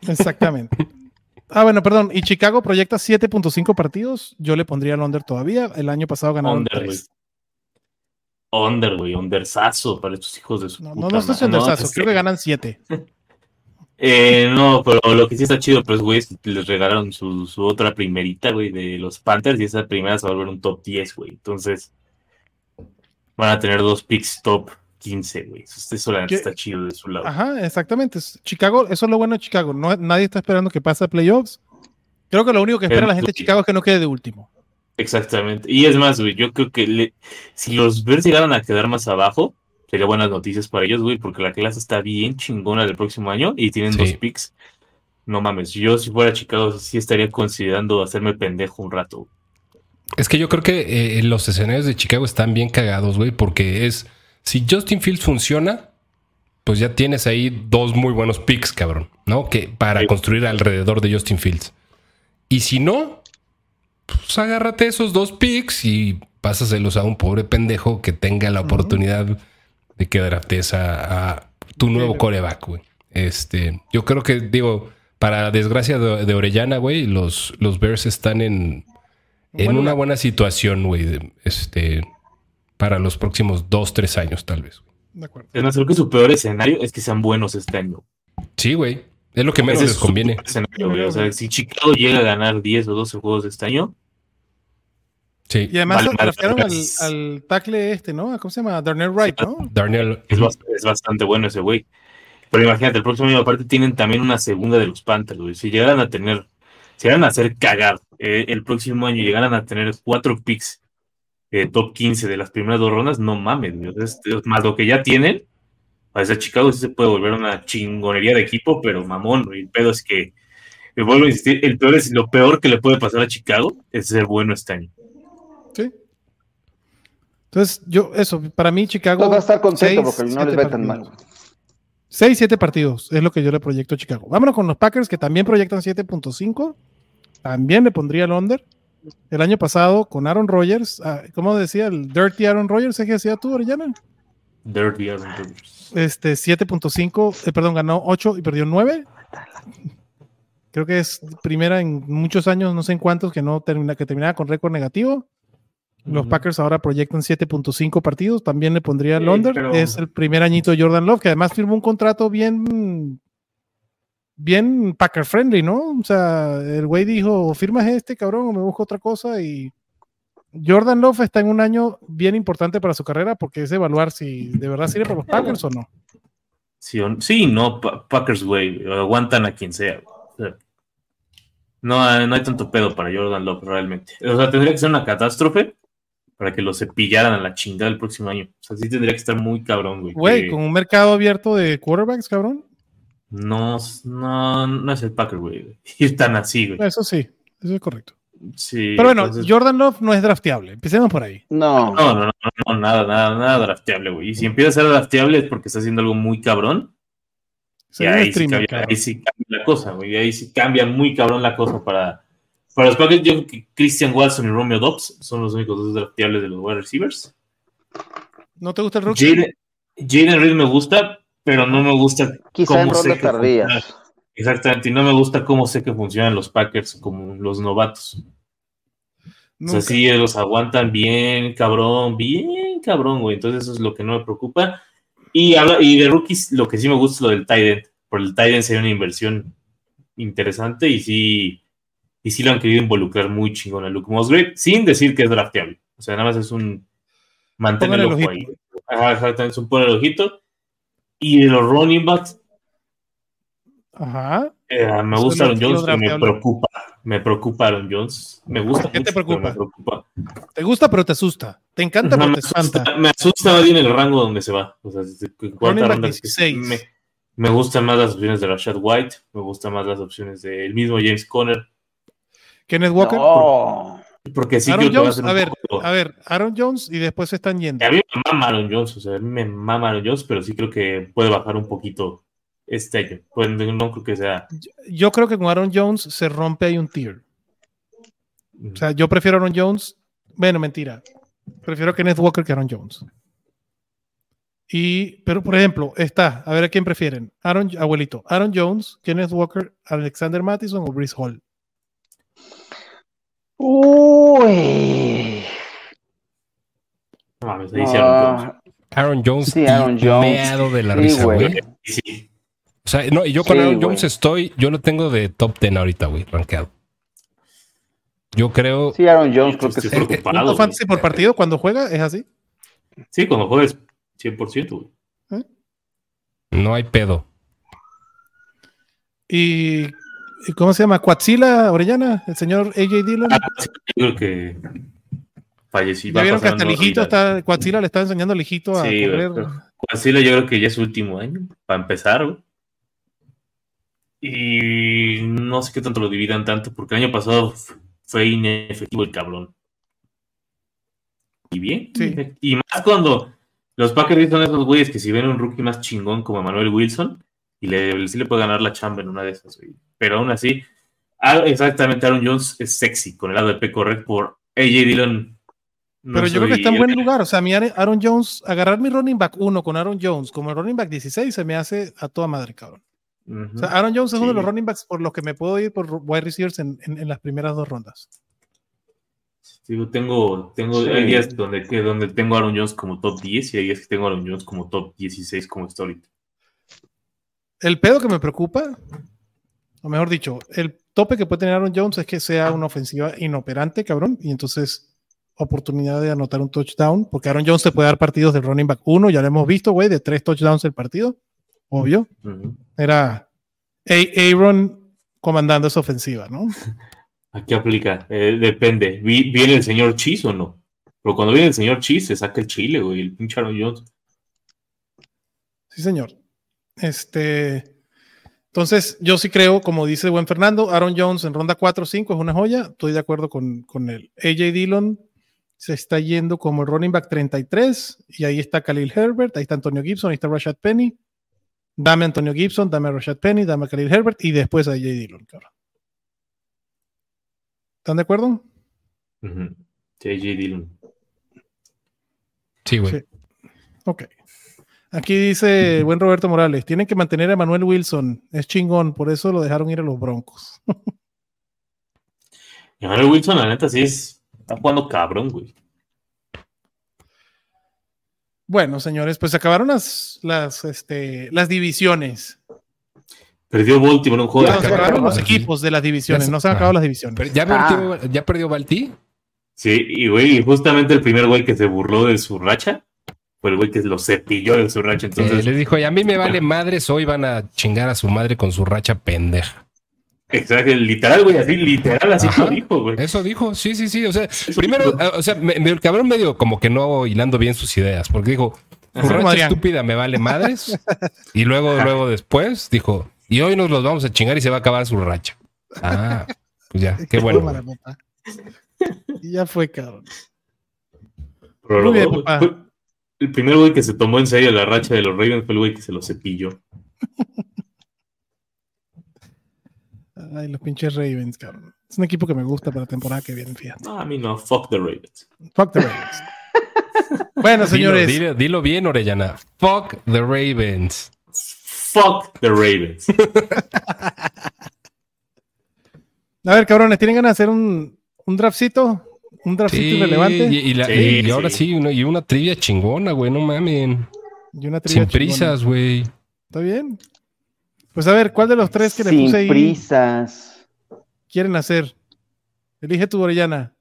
Exactamente. Ah, bueno, perdón. Y Chicago proyecta 7.5 partidos. Yo le pondría el under todavía. El año pasado ganaron Under, güey. 3. Under, güey, undersazo para estos hijos de su No, puta no, no No, es Creo que- que ganan 7. Eh, no, pero lo que sí está chido, pues, güey, es que les regalaron su, su otra primerita, güey, de los Panthers, y esa primera se va a volver un top 10, güey. Entonces, van a tener dos picks top 15, güey. Eso, está chido de su lado. Ajá, exactamente. Es- Chicago, eso es lo bueno de Chicago. No, nadie está esperando que pase a playoffs. Creo que lo único que espera la gente de Chicago es que no quede de último. Exactamente. Y es más, güey, yo creo que le- si los Bears llegaran a quedar más abajo, sería buenas noticias para ellos, güey, porque la clase está bien chingona del próximo año y tienen Sí. dos picks. No mames, yo si fuera Chicago sí estaría considerando hacerme pendejo un rato. Es que yo creo que eh, los escenarios de Chicago están bien cagados, güey, porque es si Justin Fields funciona, pues ya tienes ahí dos muy buenos picks, cabrón, ¿no? Que para Sí. construir alrededor de Justin Fields. Y si no, pues agárrate esos dos picks y pásaselos a un pobre pendejo que tenga la oportunidad de que draftes a, a tu nuevo Sí. coreback, güey. Este, yo creo que, digo, para desgracia de, de Orellana, güey, los, los Bears están en, en Bueno, una buena situación, güey, este, para los próximos dos, tres años, tal vez. De acuerdo. Es más, creo que su peor escenario es que sean buenos este año. Sí, güey. Es lo que menos Ese les conviene. escenario. O sea, si Chicago llega a ganar 10 o 12 juegos este año, Sí. Y además Vale, draftearon al, al tackle este, ¿no? ¿Cómo se llama? Darnell Wright, ¿no? Darnell. Es, es bastante bueno ese güey. Pero imagínate, el próximo año aparte tienen también una segunda de los Panthers, güey. Si llegaran a tener, si llegaran a hacer cagar eh, el próximo año, llegaran a tener cuatro picks eh, top 15 de las primeras dos rondas, no mames, güey. Es- es más lo que ya tienen, a ese Chicago sí se puede volver una chingonería de equipo, pero mamón. El pedo es que, me vuelvo a insistir, el peor es lo peor que le puede pasar a Chicago es ser bueno este año. Sí. Entonces, yo, eso, para mí Chicago. Entonces va a estar contento seis, porque no les siete va tan mal. partidos. 6, 7 partidos es lo que yo le proyecto a Chicago. Vámonos con los Packers que también proyectan 7.5. También le pondría el under. El año pasado con Aaron Rodgers, ah, ¿cómo decía el Dirty Aaron Rodgers? ¿Es que decía tú, Orellana? Dirty Aaron Rodgers. Este 7.5, eh, perdón, ganó 8 y perdió 9. Creo que es primera en muchos años, no sé en cuántos, que no termina, que terminaba con récord negativo. Los. Packers ahora proyectan 7.5 partidos. También le pondría Sí, under. pero- Es el primer añito de Jordan Love, que además firmó un contrato bien, bien Packer friendly, ¿no? O sea, el güey dijo, firmas este, cabrón, o me busco otra cosa. Y Jordan Love está en un año bien importante para su carrera porque es evaluar si de verdad sirve para los Packers o no. Sí, sí, no, Pa- Packers, güey, aguantan a quien sea. no, hay- no hay tanto pedo para Jordan Love realmente. O sea, tendría que ser una catástrofe para que lo cepillaran a la chingada el próximo año. O sea, sí tendría que estar muy cabrón, güey. Güey, que con un mercado abierto de quarterbacks, cabrón. No, no, no es el Packer, güey. Ir tan así, güey. Eso sí, eso es correcto. Sí, Pero bueno, entonces- Jordan Love no es drafteable. Empecemos por ahí. No, No, no, no, no, nada, nada, nada drafteable, güey. Y si empieza a ser drafteable es porque está haciendo algo muy cabrón. Y ahí sí, cambia, ahí sí cambia la cosa, güey. Ahí sí cambia muy cabrón la cosa para, para los Packers. Yo creo que Christian Watson y Romeo Dobbs son los únicos dos drafteables de los wide receivers. ¿No te gusta el rookie? Jaden Reed me gusta, pero no me gusta quizá en funciona. tardías. Exactamente, y no me gusta cómo sé que funcionan los Packers como los novatos. O sea, sí, los aguantan bien, cabrón, bien, cabrón, güey. Entonces eso es lo que no me preocupa. Y, habla, y de rookies, lo que sí me gusta es lo del tight end. Por el tight end sería una inversión interesante y sí, y sí lo han querido involucrar muy chingón a Luke Musgrave, sin decir que es drafteable. O sea, nada más es un mantener el ojo ahí. Ajá, exactamente, es un poner el ojito. Y de los running backs, Ajá. eh, me Eso gusta Aaron Jones, me preocupa. Me preocupa Aaron Jones. Me gusta ¿Qué te mucho, pero preocupa? me preocupa. Te gusta, pero te asusta. Te encanta, No, pero me, te espanta. asusta, me asusta más bien el rango donde se va. O sea, ronda, 16. Me, me gustan más las opciones de Rashad White, me gustan más las opciones del mismo James Conner, Kenneth Walker. No. Porque sí Aaron a Jones, a ver, poco- a ver, Aaron Jones y después se están yendo. A mí me mama Aaron Jones, o sea, a mí me mama Aaron Jones, pero sí creo que puede bajar un poquito este año. Pues, no creo que sea. Yo creo que con Aaron Jones se rompe ahí un tier. O sea, yo prefiero a Aaron Jones. Bueno, mentira. Prefiero a Kenneth Walker que a Aaron Jones. Y, pero por ejemplo, está, a ver a quién prefieren. Aaron, abuelito, Aaron Jones, Kenneth Walker, Alexander Mattison o Brice Hall. Uy. no mames, Jones. Ah, Aaron Jones. Sí, Aaron Jones. meado de la Sí, risa, güey. sí, O sea, no, y yo con Sí, Aaron. Jones estoy, yo lo tengo de top 10 ahorita, güey, rankeado. Yo creo, sí, Aaron Jones creo que estoy sí. ¿Punto preocupado. fantasy por partido cuando juega? ¿Es así? Sí, cuando juegues 100%, güey. no hay pedo. ¿Y, y cómo se llama? ¿Cuatzila Orellana? ¿El señor AJ Dillon? Ah, sí, creo que falleció. ¿Ya vieron que hasta el hijito está, Cuatzila le está enseñando al hijito a Sí, correr? Guasila yo creo que ya es su último año, para empezar, güey. Y no sé qué tanto lo dividan tanto, porque el año pasado fue inefectivo el cabrón. Y bien. Sí. Y más cuando los Packers son esos güeyes que si ven un rookie más chingón como Manuel Wilson, y le, sí le puede ganar la chamba en una de esas, güey. Pero aún así, ah, exactamente Aaron Jones es sexy con el lado de P correcto por AJ Dillon. no Pero yo creo que está en buen lugar. O sea, mi Aaron Jones, agarrar mi running back 1 con Aaron Jones como el running back 16 se me hace a toda madre, cabrón. O sea, Aaron Jones es uno de los Sí. running backs por los que me puedo ir por wide receivers en, en- en las primeras dos rondas. Digo, tengo, tengo, Sí. hay días donde, donde tengo Aaron Jones como top 10 y hay días que tengo Aaron Jones como top 16 como está ahorita. El pedo que me preocupa, o mejor dicho, el tope que puede tener Aaron Jones es que sea una ofensiva inoperante, cabrón, y entonces oportunidad de anotar un touchdown, porque Aaron Jones te puede dar partidos de running back 1, ya lo hemos visto, güey, de tres touchdowns el partido, obvio. Era A- Aaron comandando esa ofensiva, ¿no? Aquí aplica, eh, depende. Vi- ¿Viene el señor Cheese o no? Pero cuando viene el señor Cheese, se saca el chile, güey, el pinche Aaron Jones. Sí, señor. Este, entonces, yo sí creo, como dice buen Fernando, Aaron Jones en ronda 4 o 5 es una joya. Estoy de acuerdo con, con él. AJ Dillon se está yendo como el running back 33 y ahí está Khalil Herbert, ahí está Antonio Gibson, ahí está Rashad Penny. Dame a Antonio Gibson, dame a Rashad Penny, dame a Khalil Herbert y después a AJ Dillon, cabrón. ¿Están de acuerdo? JJ Dillon. Sí, güey. Sí. Ok. Aquí dice buen Roberto Morales, tienen que mantener a Manuel Wilson, es chingón, por eso lo dejaron ir a los Broncos. Y Manuel Wilson, la neta, sí es. Está jugando cabrón, güey. Bueno, señores, pues acabaron las, las, este, las divisiones. Perdió Baltimore un juego de se acabaron los las- equipos de las divisiones, no se han ah. acabado las divisiones. Pero ¿Ya, Ah. perdió, ¿Ya perdió Balti? Sí, y güey, y justamente el primer güey que se burló de su racha fue el güey que lo cepilló de su racha. Entonces, les dijo, y a mí me vale madres, hoy van a chingar a su madre con su racha pendeja. exacto, literal, güey, así, literal, así Ajá. lo dijo, güey. Eso dijo, sí, sí, sí. O sea, primero, eh, o sea, me- me- el cabrón medio como que no hilando bien sus ideas, porque dijo, tu Ajá. racha Adrián. estúpida me vale madres. Y luego, luego después dijo, y hoy nos los vamos a chingar y se va a acabar su racha. Ah, pues ya, qué bueno. Y ya fue, cabrón. Pero Muy bien, papá. El primer güey que se tomó en serio la racha de los Ravens fue el güey que se lo cepilló. Ay, los pinches Ravens, cabrón. Es un equipo que me gusta para la temporada que viene, fíjate. No, a mí no, fuck the Ravens. Fuck the Ravens. bueno, señores. Dilo, dilo- dilo bien, Orellana. Fuck the Ravens. Fuck the Ravens. A ver, cabrones, ¿tienen ganas de hacer un, un draftcito? ¿Un draftcito Sí, irrelevante? y, y la- Sí, y ahora sí. sí, una- y una trivia chingona, güey, no mamen. Y una trivia Sin prisas, güey. ¿Está bien? Pues a ver, ¿cuál de los tres que le Sin puse ahí prisas. quieren hacer? Elige tu Orellana.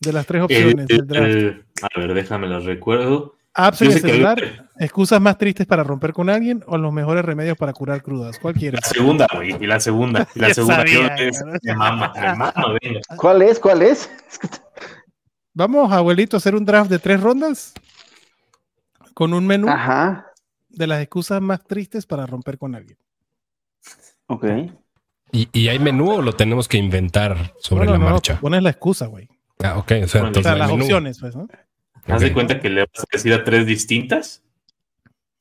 De las tres El- opciones el- draft. el- a ver, déjame las recuerdo. Apps en que excusas más tristes para romper con alguien o los mejores remedios para curar crudas. ¿Cuál quieres? La segunda, güey, y la segunda. Y la segunda, sabía, es- mama, mama, venga. ¿Cuál es? ¿Cuál es? Vamos, abuelito, a hacer un draft de tres rondas con un menú Ajá. de las excusas más tristes para romper con alguien. Ok. ¿Y, y hay menú o lo tenemos que inventar sobre No, la no, no, marcha? Pones la excusa, güey. Ah, ok, o sea, Bueno, O entonces sea, no las menú. opciones, pues, ¿no? Haz de Ok. cuenta que le vas a decir a tres distintas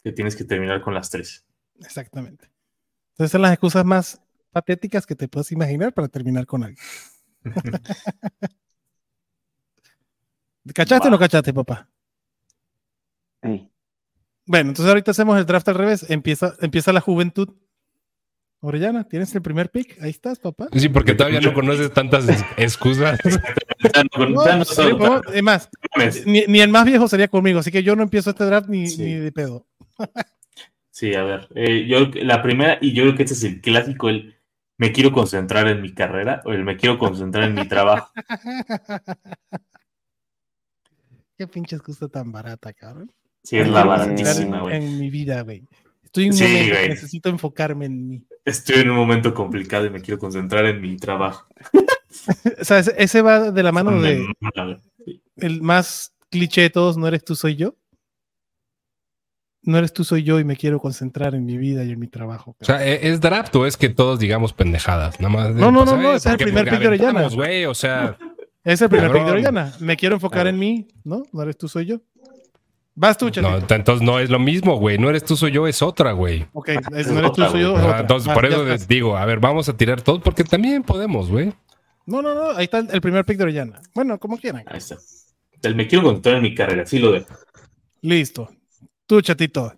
que tienes que terminar con las tres. Exactamente. Entonces son las excusas más patéticas que te puedes imaginar para terminar con alguien. ¿Cachaste o no cachaste, papá? Ey. Bueno, entonces ahorita hacemos el draft al revés. Empieza, empieza la juventud. Orellana, ¿tienes el primer pick? Ahí estás, papá. Sí, porque todavía no conoces tantas ex- excusas. No, sí, es más, ni el más viejo sería conmigo, así que yo no empiezo este draft ni, Sí. ni de pedo. Sí, a ver. eh, yo la primera, y yo creo que este es el clásico, el me quiero concentrar en mi carrera o el me quiero concentrar en mi trabajo. Qué pinche excusa tan barata, cabrón. Sí, es la baratísima, güey. en mi vida, güey. Estoy en un Sí, momento güey. necesito enfocarme en mí. Estoy en un momento complicado y me quiero concentrar en mi trabajo. O sea, ese, ese va de la mano de el más cliché de todos, no eres tú, soy yo. No eres tú, soy yo y me quiero concentrar en mi vida y en mi trabajo. O sea, ¿e- ¿es draft o es que todos digamos pendejadas? Nada más. No, no, no, no, ese es el primer aventamos, güey, o sea, es el primer pick de. Orellana. Me quiero enfocar Ah. en mí, ¿no? No eres tú, soy yo. Vas tú, no, chatito. t- entonces no es lo mismo, güey. No eres tú, soy yo, es otra, güey. Ok, es- no eres tú, soy yo. Ah, otra. entonces, Va, por eso les digo, a ver, vamos a tirar todos porque también podemos, güey. No, no, no, ahí está el, primer pick de Orellana. Bueno, como quieran. Ahí está. El me quiero concentrar en mi carrera, sí lo dejo. Listo. Tú, chatito.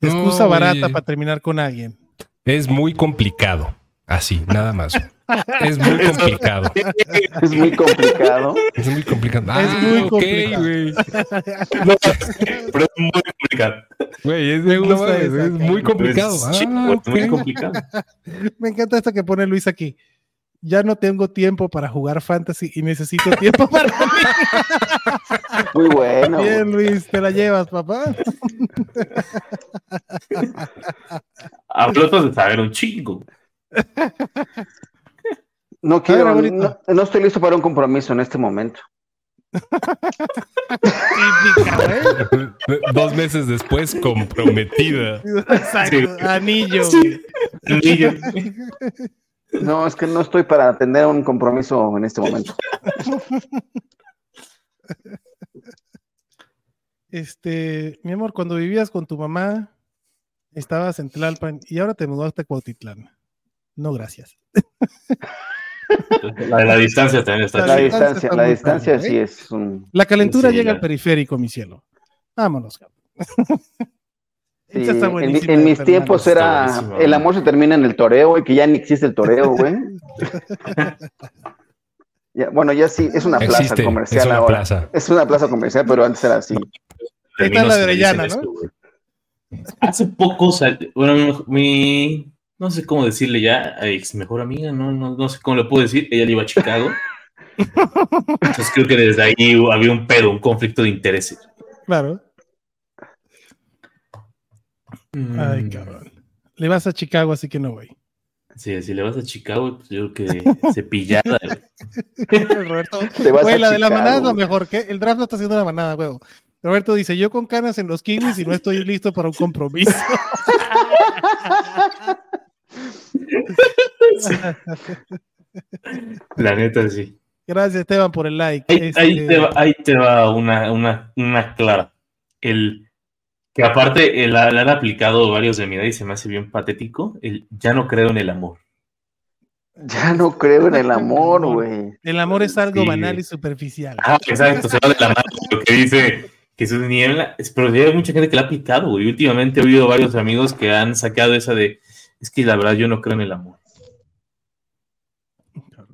No, Excusa barata para terminar con alguien. Es muy complicado. Así, nada más. Es muy complicado. Es muy complicado. Es muy complicado. Ah, Es muy ok, complicado. güey. No, pero es muy complicado. Güey, es, Me gusta esa, es muy complicado. Es Ah, chico, es muy complicado. Me encanta esto que pone Luis aquí. ya no tengo tiempo para jugar fantasy y necesito tiempo para mí. Muy bueno. Bien, Luis, te la llevas, papá. Hablo de saber un chingo. No quiero, ver, no, no estoy listo para un compromiso en este momento. Güey. Dos meses después, comprometida. Exacto, Sí. anillo. Sí. Niño. No, es que no estoy para tener un compromiso en este momento. Este, mi amor, cuando vivías con tu mamá, estabas en Tlalpan y ahora te mudaste a Cuautitlán. No, gracias. La de la distancia también está La chida. distancia, está la distancia sí ¿eh? es un... La calentura Sí, llega ya. al periférico, mi cielo. Vámonos, cabrón. sí, está en, mis Fernando. tiempos Está era el amor se termina en el toreo y que ya ni existe el toreo, güey. Ya, bueno, ya sí, es una plaza Existe, comercial es una ahora. plaza. Es una plaza comercial, pero antes era así. Esta es la de esto, ¿no? Hace poco, sal- bueno, mi, no sé cómo decirle ya, a ex mejor amiga, no, no, no sé cómo le puedo decir, ella le iba a Chicago. Entonces creo que desde ahí había un pedo, un conflicto de intereses. Claro. Ay, Mm, cabrón. Le vas a Chicago, así que no voy. Sí, si le vas a Chicago, pues yo creo que cepillada. güey. Roberto, güey, a la de la manada es lo güey. mejor. que El draft no está haciendo la manada, huevo. Roberto dice, yo con canas en los kiwis y no estoy listo para un compromiso. La neta, sí. Gracias, Esteban, por el like. Ahí, Este, ahí te va, ahí te va una, una, una clara. El que aparte eh, la, la han aplicado varios de mi edad y se me hace bien patético. El ya no creo en el amor. Ya no creo en el amor, güey. El amor es algo Sí. banal y superficial. Ah, exacto, se va de la mano lo que dice Jesús Niebla. Pero hay mucha gente que la ha aplicado, güey. Últimamente he oído varios amigos que han sacado esa de es que la verdad yo no creo en el amor.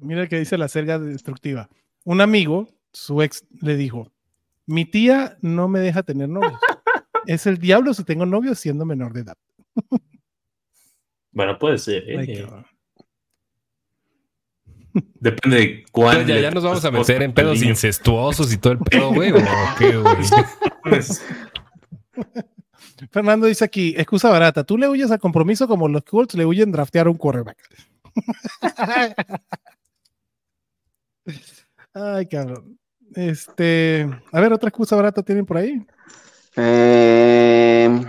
Mira que dice la selga destructiva. Un amigo, su ex, le dijo: Mi tía no me deja tener novios. es el diablo si tengo novios siendo menor de edad. Bueno, puede ser, ¿eh? Ay. Depende de cuál. Ya, ya nos vamos a meter en pedos incestuosos y todo el pedo, güey. ¿o qué, güey? Fernando dice aquí: excusa barata. Tú le huyes al compromiso como los Colts le huyen draftear un quarterback. Ay, cabrón. Este, a ver, otra excusa barata tienen por ahí. Eh,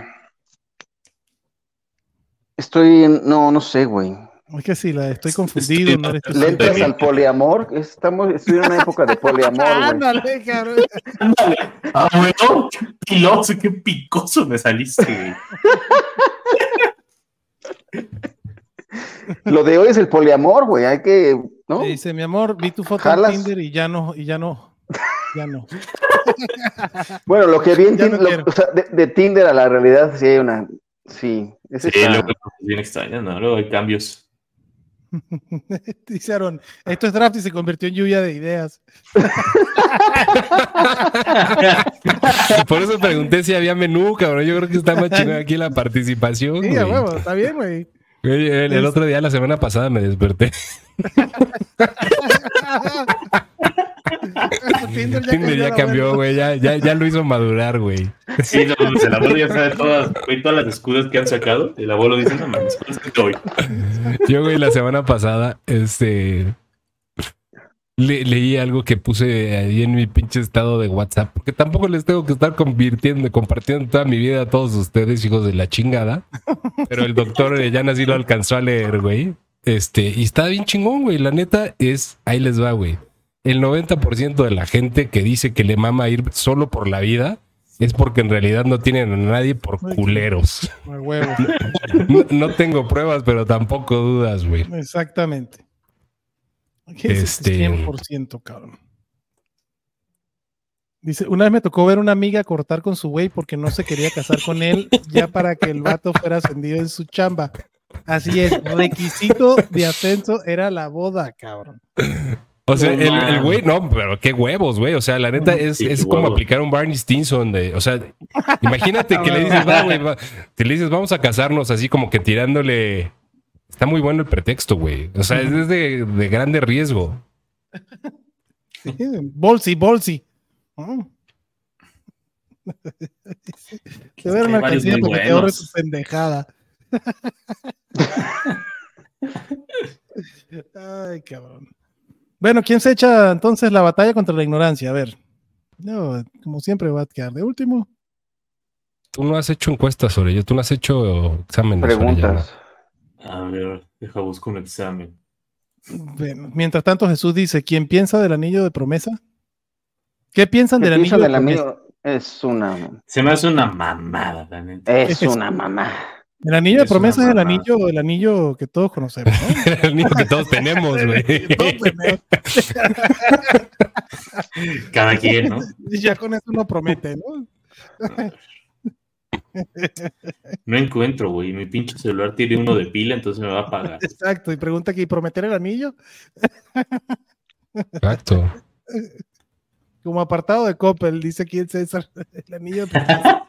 estoy en... No, no sé, güey. Es que sí, la estoy confundido. no eres tú. Le- ¿Le entras al poliamor? Estamos, estoy en una época de poliamor. Ándale, cabrón. ándale. Ah, bueno, qué piloso, qué picoso me saliste, güey. Lo de hoy es el poliamor, güey. Hay que, ¿no? Dice, mi amor, vi tu foto ¿Jalas? en Tinder y ya no, y ya no, ya no. Bueno, lo que vi en no o sea, de, de Tinder a la realidad sí hay una, sí, ese Sí, luego es bien extraño, ¿no? Luego hay cambios. Dice Aaron, esto es draft y se convirtió en lluvia de ideas. Por eso pregunté si había menú, cabrón. Yo creo que está más chingón aquí la participación. Sí, a güey. huevo, está bien. Güey, El, el otro día, la semana pasada, me desperté. Tinder Tinder ya cambió, güey. Ya, ya, ya lo hizo madurar, güey. Sí, no, pues el abuelo ya sabe todas, güey, todas las excusas que han sacado. El abuelo dice, no mames, ¿cuál es el de hoy? Yo, güey, la semana pasada, este. le- leí algo que puse ahí en mi pinche estado de WhatsApp, porque tampoco les tengo que estar convirtiendo, compartiendo toda mi vida a todos ustedes, hijos de la chingada. Pero el doctor Orellana sí lo alcanzó a leer, güey. Este, y está bien chingón, güey. La neta es, ahí les va, güey. El 90% de la gente que dice que le mama ir solo por la vida es porque en realidad no tienen a nadie por culeros. A. No, no tengo pruebas, pero tampoco dudas, güey. Exactamente. ¿Qué es ese Este- 100%, cabrón? Dice, una vez me tocó ver una amiga cortar con su güey porque no se quería casar con él ya para que el vato fuera ascendido en su chamba. Así es, requisito de ascenso era la boda, cabrón. O sea, No el, güey, no, pero qué huevos, güey. O sea, la neta es, Sí, es como aplicar un Barney Stinson de, o sea, imagínate que le dices, va, güey, va", que le dices, vamos a casarnos así como que tirándole Está muy bueno el pretexto, güey. O sea, es de, de grande riesgo. Sí, Bolsi, bolsi. Mm. Te voy a una varios canción muy para que te ahorres buenos. tu pendejada. Ay, cabrón. Bueno, ¿quién se echa entonces la batalla contra la ignorancia? A ver. No, como siempre va a quedar de último. Tú no has hecho encuestas sobre ello, tú no has hecho exámenes. Preguntas. A ver, deja busco un examen. Bueno, mientras tanto, Jesús dice: ¿Quién piensa del anillo de promesa? ¿Qué piensan ¿Qué del anillo de del promesa? amigo? Es una, Se me hace una mamada, la neta. es una mamá. El anillo de promesa es el anillo, el anillo que todos conocemos, ¿no? El único que todos tenemos, güey. Todos tenemos. Cada quien, ¿no? Y ya con eso no promete, ¿no? No encuentro, güey. Mi pinche celular tiene uno de pila, entonces me va a apagar. Exacto, y pregunta aquí, ¿prometer el anillo? Exacto. Como apartado de Coppel, dice aquí el César, el anillo de promesa.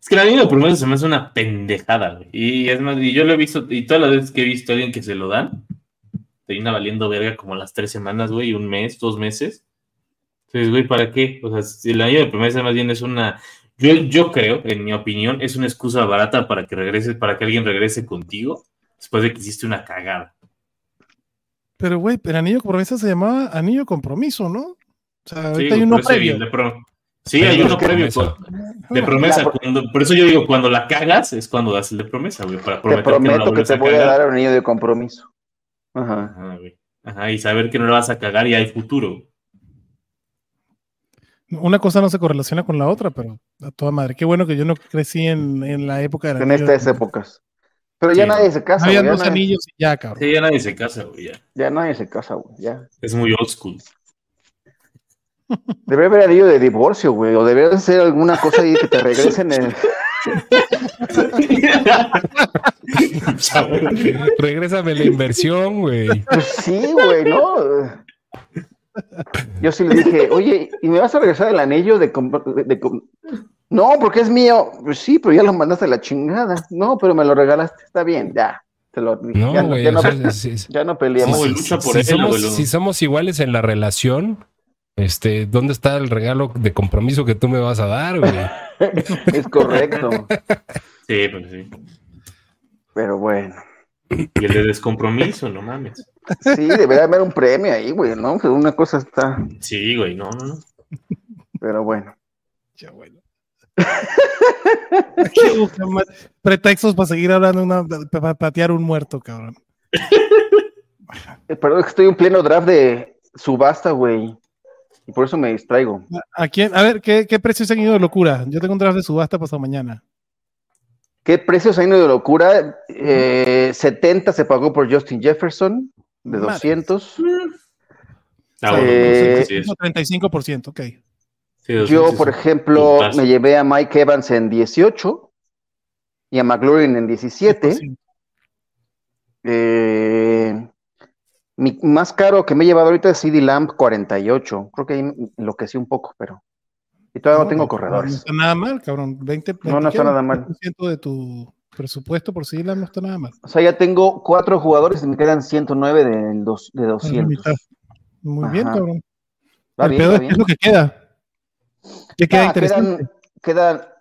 Es que el anillo de promesa se me hace una pendejada, güey. Y es más, y yo lo he visto, y todas las veces que he visto a alguien que se lo dan, termina valiendo verga como las tres semanas, güey, un mes, dos meses. Entonces, güey, ¿para qué? O sea, si el anillo de promesa más bien es una. Yo, yo creo, en mi opinión, es una excusa barata para que regreses, para que alguien regrese contigo después de que hiciste una cagada. Pero, güey, el anillo de promesa se llamaba anillo compromiso, ¿no? O sea, Sí, hay uno previo. de pro- Sí, Pero hay uno previo promesa. con- de promesa. La- cuando- por eso yo digo, cuando la cagas es cuando das el de promesa, güey, para Te prometer que no la prometo que te a voy a dar un anillo de compromiso. Ajá. Ajá, güey. Ajá, y saber que no la vas a cagar y hay futuro. Una cosa no se correlaciona con la otra, pero a toda madre. Qué bueno que yo no crecí en, en la época de En estas épocas. Pero ya Sí, nadie se casa, Había dos nadie- anillos y ya, cabrón. Sí, ya nadie se casa, güey, ya. ya nadie se casa, güey. Ya. Es muy old school. Debería haber anillo de divorcio, güey. O debería ser alguna cosa ahí que te regresen el. Regrésame la inversión, güey. Pues sí, güey, ¿no? Yo sí le dije, oye, ¿y me vas a regresar el anillo de, comp- de com-?" No, porque es mío. Pues sí, pero ya lo mandaste a la chingada. No, pero me lo regalaste. Está bien, ya. Te lo No, ya, güey. ya no, o sea, si- si- ya no peleamos. Si somos, si somos iguales en la relación, este, ¿dónde está el regalo de compromiso que tú me vas a dar, güey? Es correcto. Sí, pues sí. Pero bueno. Y el de descompromiso, no mames. Sí, debería haber un premio ahí, güey, ¿no? Que una cosa está. Sí, güey, no, no, no. Pero bueno. Ya, bueno. Pretextos para seguir hablando, una, para patear un muerto, cabrón. Perdón, es que estoy en pleno draft de subasta, güey. Y por eso me distraigo. ¿A quién? A ver, ¿qué, qué precios han ido de locura? Yo tengo un draft de subasta pasado mañana. ¿Qué precios hay de locura? Eh, 70 se pagó por Justin Jefferson, de Madre. 200. Ah, bueno, Eh, no sé, sí, es- 35%, ok. sí, Yo, por ejemplo, me llevé a Mike Evans en 18 y a McLaurin en 17. 10%. Eh, mi más caro que me he llevado ahorita es CD Lamb 48. Creo que ahí enloquecí un poco, pero. Y todavía no, tengo No corredores. está nada mal, cabrón. 20, No, no está nada mal. 20% de tu presupuesto por Sigla no está nada mal. O sea, ya tengo cuatro jugadores y me quedan 109 de, dos- de Es la 200. mitad. Muy bien, cabrón. Va El bien, peor va es bien. lo que queda. ¿Qué queda Ah, interesante? quedan- queda,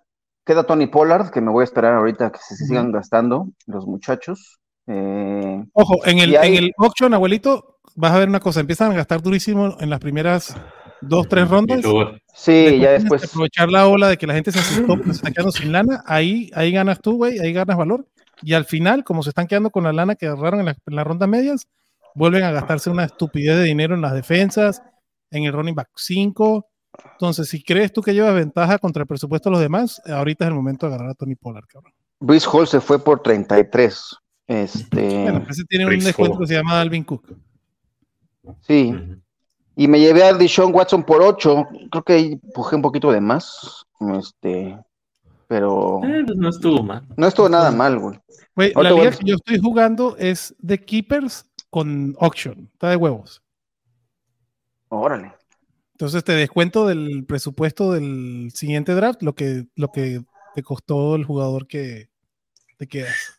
queda Tony Pollard, que me voy a esperar ahorita que se sigan gastando los muchachos. Eh, Ojo, en el, hay- en el auction, abuelito, vas a ver una cosa. Empiezan a gastar durísimo en las primeras dos, tres rondas. Sí, ya tienes después. aprovechar la ola de que la gente se asustó porque se está quedando sin lana. Ahí, ahí ganas tú, güey. Ahí ganas valor. Y al final, como se están quedando con la lana que agarraron en, la- en las rondas medias, vuelven a gastarse una estupidez de dinero en las defensas, en el running back 5. Entonces, si crees tú que llevas ventaja contra el presupuesto de los demás, ahorita es el momento de agarrar a Tony Pollard, cabrón. Bruce Hall se fue por 33. Este, Bueno, ese tiene un descuento que se llama Alvin Cook. sí. Y me llevé a Deshaun Watson por 8. Creo que ahí empujé un poquito de más. Este, pero Eh, pues no estuvo mal. no estuvo nada mal, güey. Güey, la liga que yo estoy jugando es de Keepers con Auction. Está de huevos. Órale. Entonces te descuento del presupuesto del siguiente draft lo que, lo que te costó el jugador que te quedas.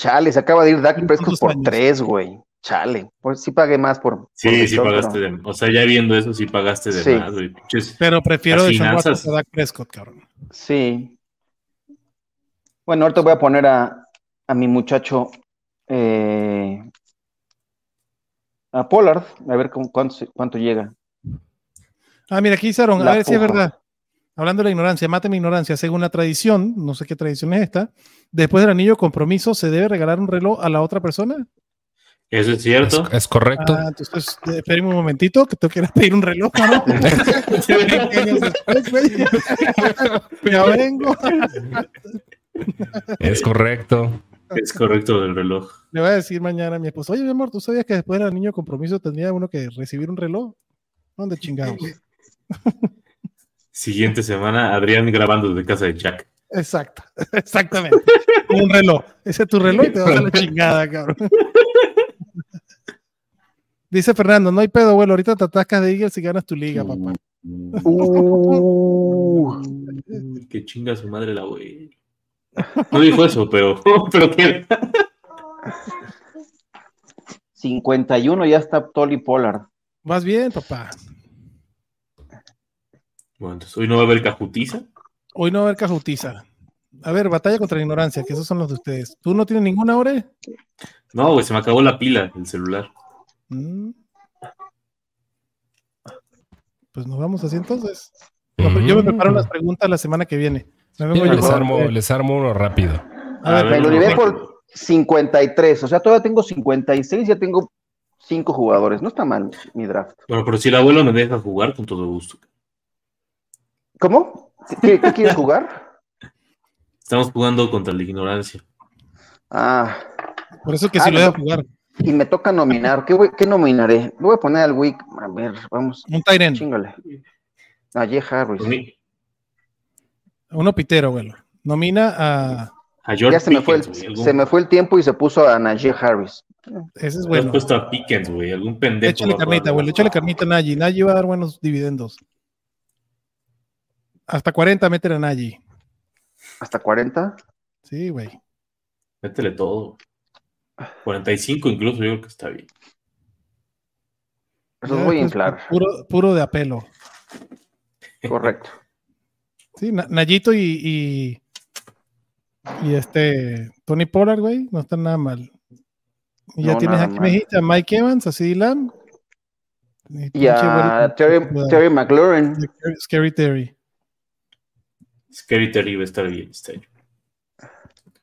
Chale, se acaba de ir Dak Prescott por años. tres, güey. Chale. Pues sí pagué más por. por Sí, sí pagaste pero- de O sea, ya viendo eso, sí pagaste de Sí. más, güey. Pero prefiero de finanzas. a Dak Prescott, cabrón. Sí. Bueno, ahorita voy a poner a, a mi muchacho eh, a Pollard, a ver cómo, cuánto, cuánto llega. Ah, mira, aquí hicieron, a ver si es verdad. Hablando de la ignorancia, mate mi ignorancia. Según la tradición, no sé qué tradición es esta, después del anillo de compromiso, ¿se debe regalar un reloj a la otra persona? Eso es cierto. es correcto. Ah, entonces, eh, espérame un momentito, que ir a pedir un reloj, ¿no? 20 años después, güey. Ya vengo. Es correcto. Es correcto del reloj. Le voy a decir mañana a mi esposa, oye, mi amor, ¿tú sabías que después del anillo de compromiso tendría uno que recibir un reloj? ¿Dónde chingados? Siguiente semana, Adrián grabando desde casa de Jack. Exacto, exactamente. Un reloj. Ese es tu reloj y te vas a la chingada, cabrón. Dice Fernando, no hay pedo, abuelo. Ahorita te atascas de Eagles y ganas tu liga, papá. Uh, Que chinga su madre la güey. No dijo eso, pero, pero ¿qué? 51 ya está Tolly Pollard. Vas bien, papá. Bueno, entonces hoy no va a haber cajutiza. Hoy no va a haber cajutiza. A ver, batalla contra la ignorancia, que esos son los de ustedes. ¿Tú no tienes ninguna hora? No, güey, se me acabó la pila del celular. Mm. Pues nos vamos así entonces. Yo me preparo las preguntas la semana que viene. Me vengo Mira, yo les, armo, les armo uno rápido. A ver, A Me lo llevé por 53, o sea, todavía tengo 56, ya tengo 5 jugadores. No está mal mi draft. Bueno, pero si el abuelo me deja jugar, con todo gusto. ¿Cómo? ¿Qué, qué quieres jugar? Estamos jugando contra la ignorancia. Ah, Por eso que Ah, sí lo voy a jugar. y me toca nominar. ¿Qué, voy- qué nominaré? Le voy a poner al Wick. A ver, vamos, Un Tyrant, chingale. A Jay Harris. Ni- uno pitero, abuelo. Nomina a. A George Ya se me, fue el, güey, algún- se me fue el tiempo y se puso a Najee Harris. Ese es Le has bueno. puesto a Pickens, güey. Algún pendejo. Échale carnita, abuelo. Échale carnita a Nagy. Nagy va a dar buenos dividendos. Hasta 40 meten a Nagy. ¿Hasta 40? Sí, güey. Métele todo. 45 incluso, yo creo que está bien. Voy a después, inflar. Puro, puro de apelo. Correcto. Sí, Na- Nayito y, y, y este Tony Pollard, güey, no están nada mal. Y ya No, tienes aquí, mal. me dijiste, a Mike Evans, a CeeDee Lamb. Y Y a Terry, Terry McLaurin. Scary Terry. Scary Terry va a estar bien este año.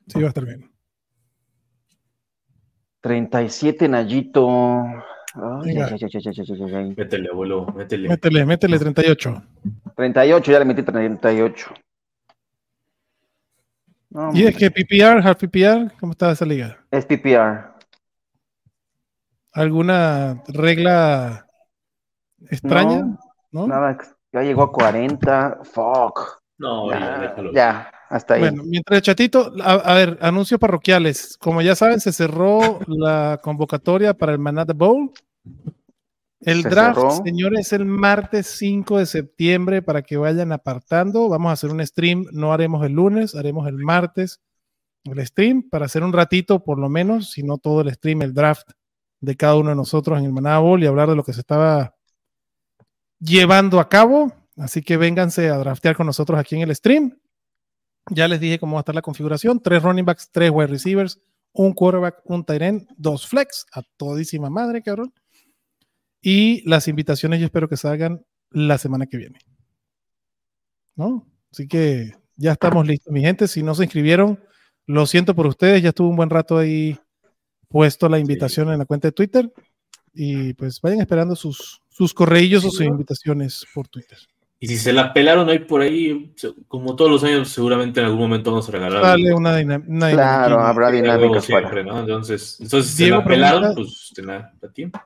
Sí, va a estar bien. 37 Nayito. Ay, ay, ay. Métele, abuelo, métele. Métele, métele 38. 38, ya le metí 38. No, Y es que PPR, half PPR, ¿cómo está esa liga? es PPR. ¿Alguna regla extraña? No, ¿No? Nada, ya llegó a 40. Fuck. No, ya, Ya, déjalo. ya, hasta ahí. Bueno, mientras el chatito, a, a ver, anuncios parroquiales. Como ya saben, se cerró la convocatoria para el Manada Bowl. El Se draft, cerró. señores, es el martes 5 de septiembre para que vayan apartando. Vamos a hacer un stream, no haremos el lunes, haremos el martes el stream para hacer un ratito, por lo menos, si no todo el stream, el draft de cada uno de nosotros en el Manada Bowl y hablar de lo que se estaba llevando a cabo. Así que vénganse a draftear con nosotros aquí en el stream. Ya les dije cómo va a estar la configuración: tres running backs, tres wide receivers, un quarterback, un tight end, dos flex, a todísima madre, cabrón. Y las invitaciones yo espero que salgan la semana que viene. ¿No? Así que ya estamos listos, mi gente. Si no se inscribieron, lo siento por ustedes. Ya estuvo un buen rato ahí puesto la invitación en la cuenta de Twitter. Y pues vayan esperando sus, sus correillos o sus invitaciones por Twitter. Y si se la pelaron ahí por ahí, como todos los años, seguramente en algún momento vamos a regalar. Dale una, dina- una Claro, habrá dinámicas siempre. ¿no? Entonces, entonces si se Diego la pelaron, pues te la tiempo.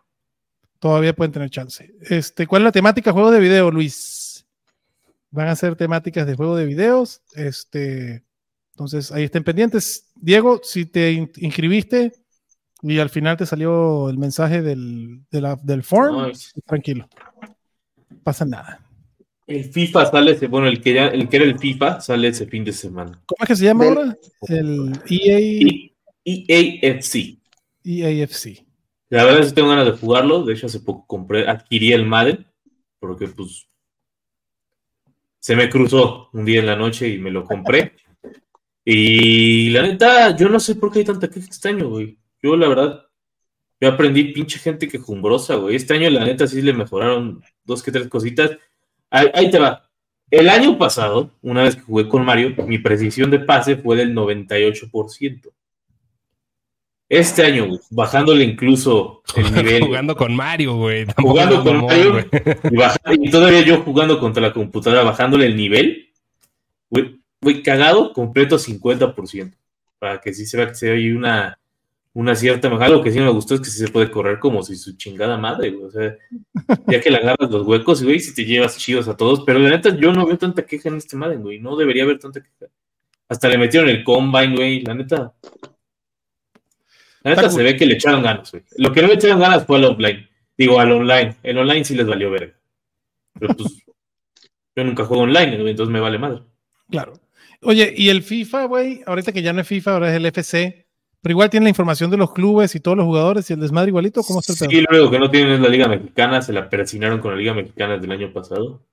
Todavía pueden tener chance. Este, ¿Cuál es la temática? Juego de video, Luis. Van a ser temáticas de juego de videos. Este, entonces ahí estén pendientes. Diego, si te in- inscribiste y al final te salió el mensaje del, de la- del form, No, es- tranquilo. No pasa nada. El FIFA sale, ese- bueno, el que, ya, el que era el FIFA sale ese fin de semana. ¿Cómo es que se llama Del- ahora? El EA. EAFC. EAFC. La verdad es que tengo ganas de jugarlo. De hecho, hace poco compré, adquirí el Madden, porque pues se me cruzó un día en la noche y me lo compré. Y la neta, yo no sé por qué hay tanta queja este año, güey. Yo, la verdad, yo aprendí pinche gente quejumbrosa, güey. Este año, la neta, sí le mejoraron dos que tres cositas. Ahí, ahí te va. El año pasado, una vez que jugué con Mario, mi precisión de pase fue del 98%. Este año, güey, bajándole incluso el nivel. Jugando con Mario, güey. Jugando con Mario. güey. Y, todavía yo jugando contra la computadora, bajándole el nivel, güey, güey, cagado, completo 50%. Para que sí se vea que se hay una, una cierta mejora. Algo que sí me gustó es que sí se puede correr como si su chingada madre, güey. O sea, ya que le agarras los huecos, güey, si te llevas chidos a todos. Pero la neta, yo no veo tanta queja en este Madden, güey. No debería haber tanta queja. Hasta le metieron el combine, güey. La neta. La neta se ve que le echaron ganas, güey. Lo que no le echaron ganas fue al offline. Digo, al online. El online sí les valió verga. Pero pues, yo nunca juego online, güey, entonces me vale madre. Claro. Oye, y el FIFA, güey, ahorita que ya no es FIFA, ahora es el FC, pero igual tiene la información de los clubes y todos los jugadores y el desmadre igualito, ¿cómo está el Sí, único que no tienen es la Liga Mexicana, se la persinaron con la Liga Mexicana del año pasado.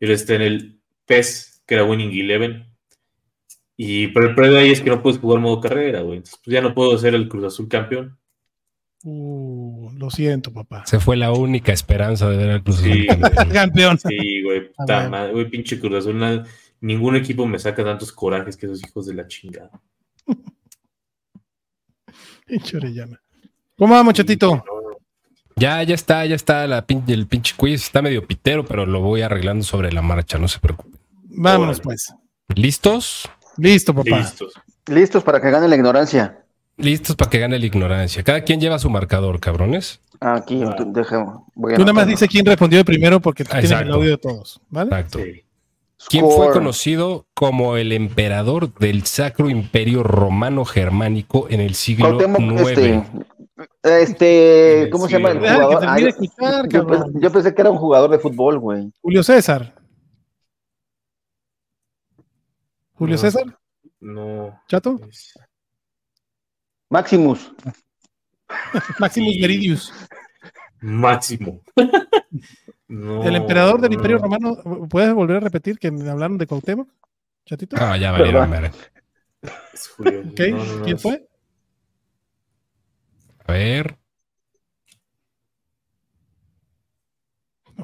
Él está en el PES, que era Winning Eleven. Y pero el problema ahí es que no puedes jugar modo carrera, güey. Entonces, pues ya no puedo ser el Cruz Azul campeón. Uh, lo siento, papá. Se fue la única esperanza de ver al Cruz Azul Sí. campeón. Sí, güey, puta madre, güey, pinche Cruz Azul. ningún equipo me saca tantos corajes que esos hijos de la chingada. Pinche Orellana. ¿Cómo vamos, chatito? Ya, ya está, ya está la pin- el pinche quiz. Está medio pitero, pero lo voy arreglando sobre la marcha, no se preocupen. Vámonos, Órale. pues. ¿Listos? Listo, papá. Listos. Listos para que gane la ignorancia. Listos para que gane la ignorancia. Cada quien lleva su marcador, cabrones. Ah, Aquí, Ah. voy a Tú nada más anotarlo. dice quién respondió primero porque tú tienes el audio de todos, ¿vale? Exacto. Sí. ¿Quién fue conocido como el emperador del Sacro Imperio Romano Germánico en el siglo Cuauhtémoc, IX? este, este, ¿cómo sí, se llama el que jugador? Ah, escuchar, yo, pensé, yo pensé que era un jugador de fútbol, güey. Julio César. Julio No. César, No. chato. Maximus. Maximus Sí. Meridius. Máximo. No, El emperador del no. Imperio Romano. ¿Puedes volver a repetir que me hablaron de Cuauhtémoc? Chatito. Ah, ya valieron, ¿Verdad? madre. Es Julio. Ok, No, no, ¿Quién fue? A ver.